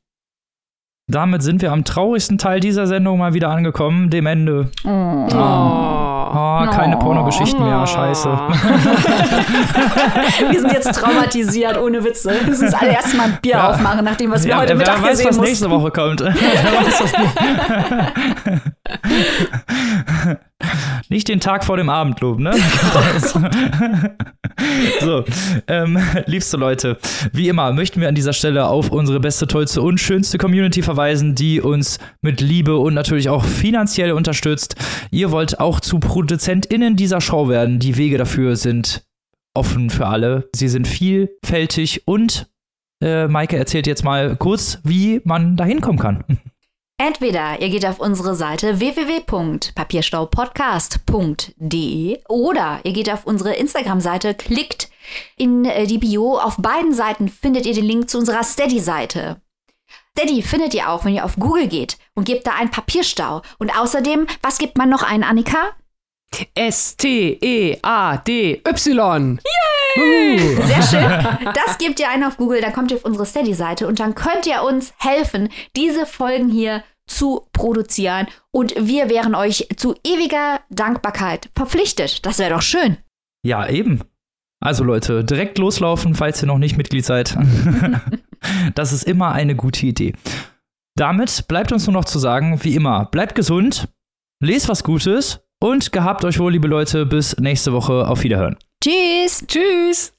Damit sind wir am traurigsten Teil dieser Sendung mal wieder angekommen, dem Ende. Oh. Oh. Oh, keine oh. Pornogeschichten mehr, scheiße. wir sind jetzt traumatisiert, ohne Witze. Wir müssen das allererste Mal ein Bier ja. aufmachen, nachdem was wir ja, heute Mittag weiß, was nächste Woche kommt. Nicht den Tag vor dem Abendlob, ne? so, ähm, liebste Leute, wie immer möchten wir an dieser Stelle auf unsere beste, tollste und schönste Community verweisen, die uns mit Liebe und natürlich auch finanziell unterstützt. Ihr wollt auch zu ProduzentInnen dieser Show werden. Die Wege dafür sind offen für alle. Sie sind vielfältig und äh, Maike erzählt jetzt mal kurz, wie man da hinkommen kann. Entweder ihr geht auf unsere Seite www.papierstaupodcast.de oder ihr geht auf unsere Instagram-Seite, klickt in äh, die Bio. Auf beiden Seiten findet ihr den Link zu unserer Steady-Seite. Steady findet ihr auch, wenn ihr auf Google geht und gebt da einen Papierstau. Und außerdem, was gibt man noch ein, Annika? S-T-E-A-D-Y. Yay! Sehr schön. Das gebt ihr ein auf Google, dann kommt ihr auf unsere Steady-Seite und dann könnt ihr uns helfen, diese Folgen hier zu produzieren und wir wären euch zu ewiger Dankbarkeit verpflichtet. Das wäre doch schön. Ja, eben. Also Leute, direkt loslaufen, falls ihr noch nicht Mitglied seid. das ist immer eine gute Idee. Damit bleibt uns nur noch zu sagen, wie immer, bleibt gesund, lest was Gutes und gehabt euch wohl, liebe Leute, bis nächste Woche. Auf Wiederhören. Tschüss. Tschüss.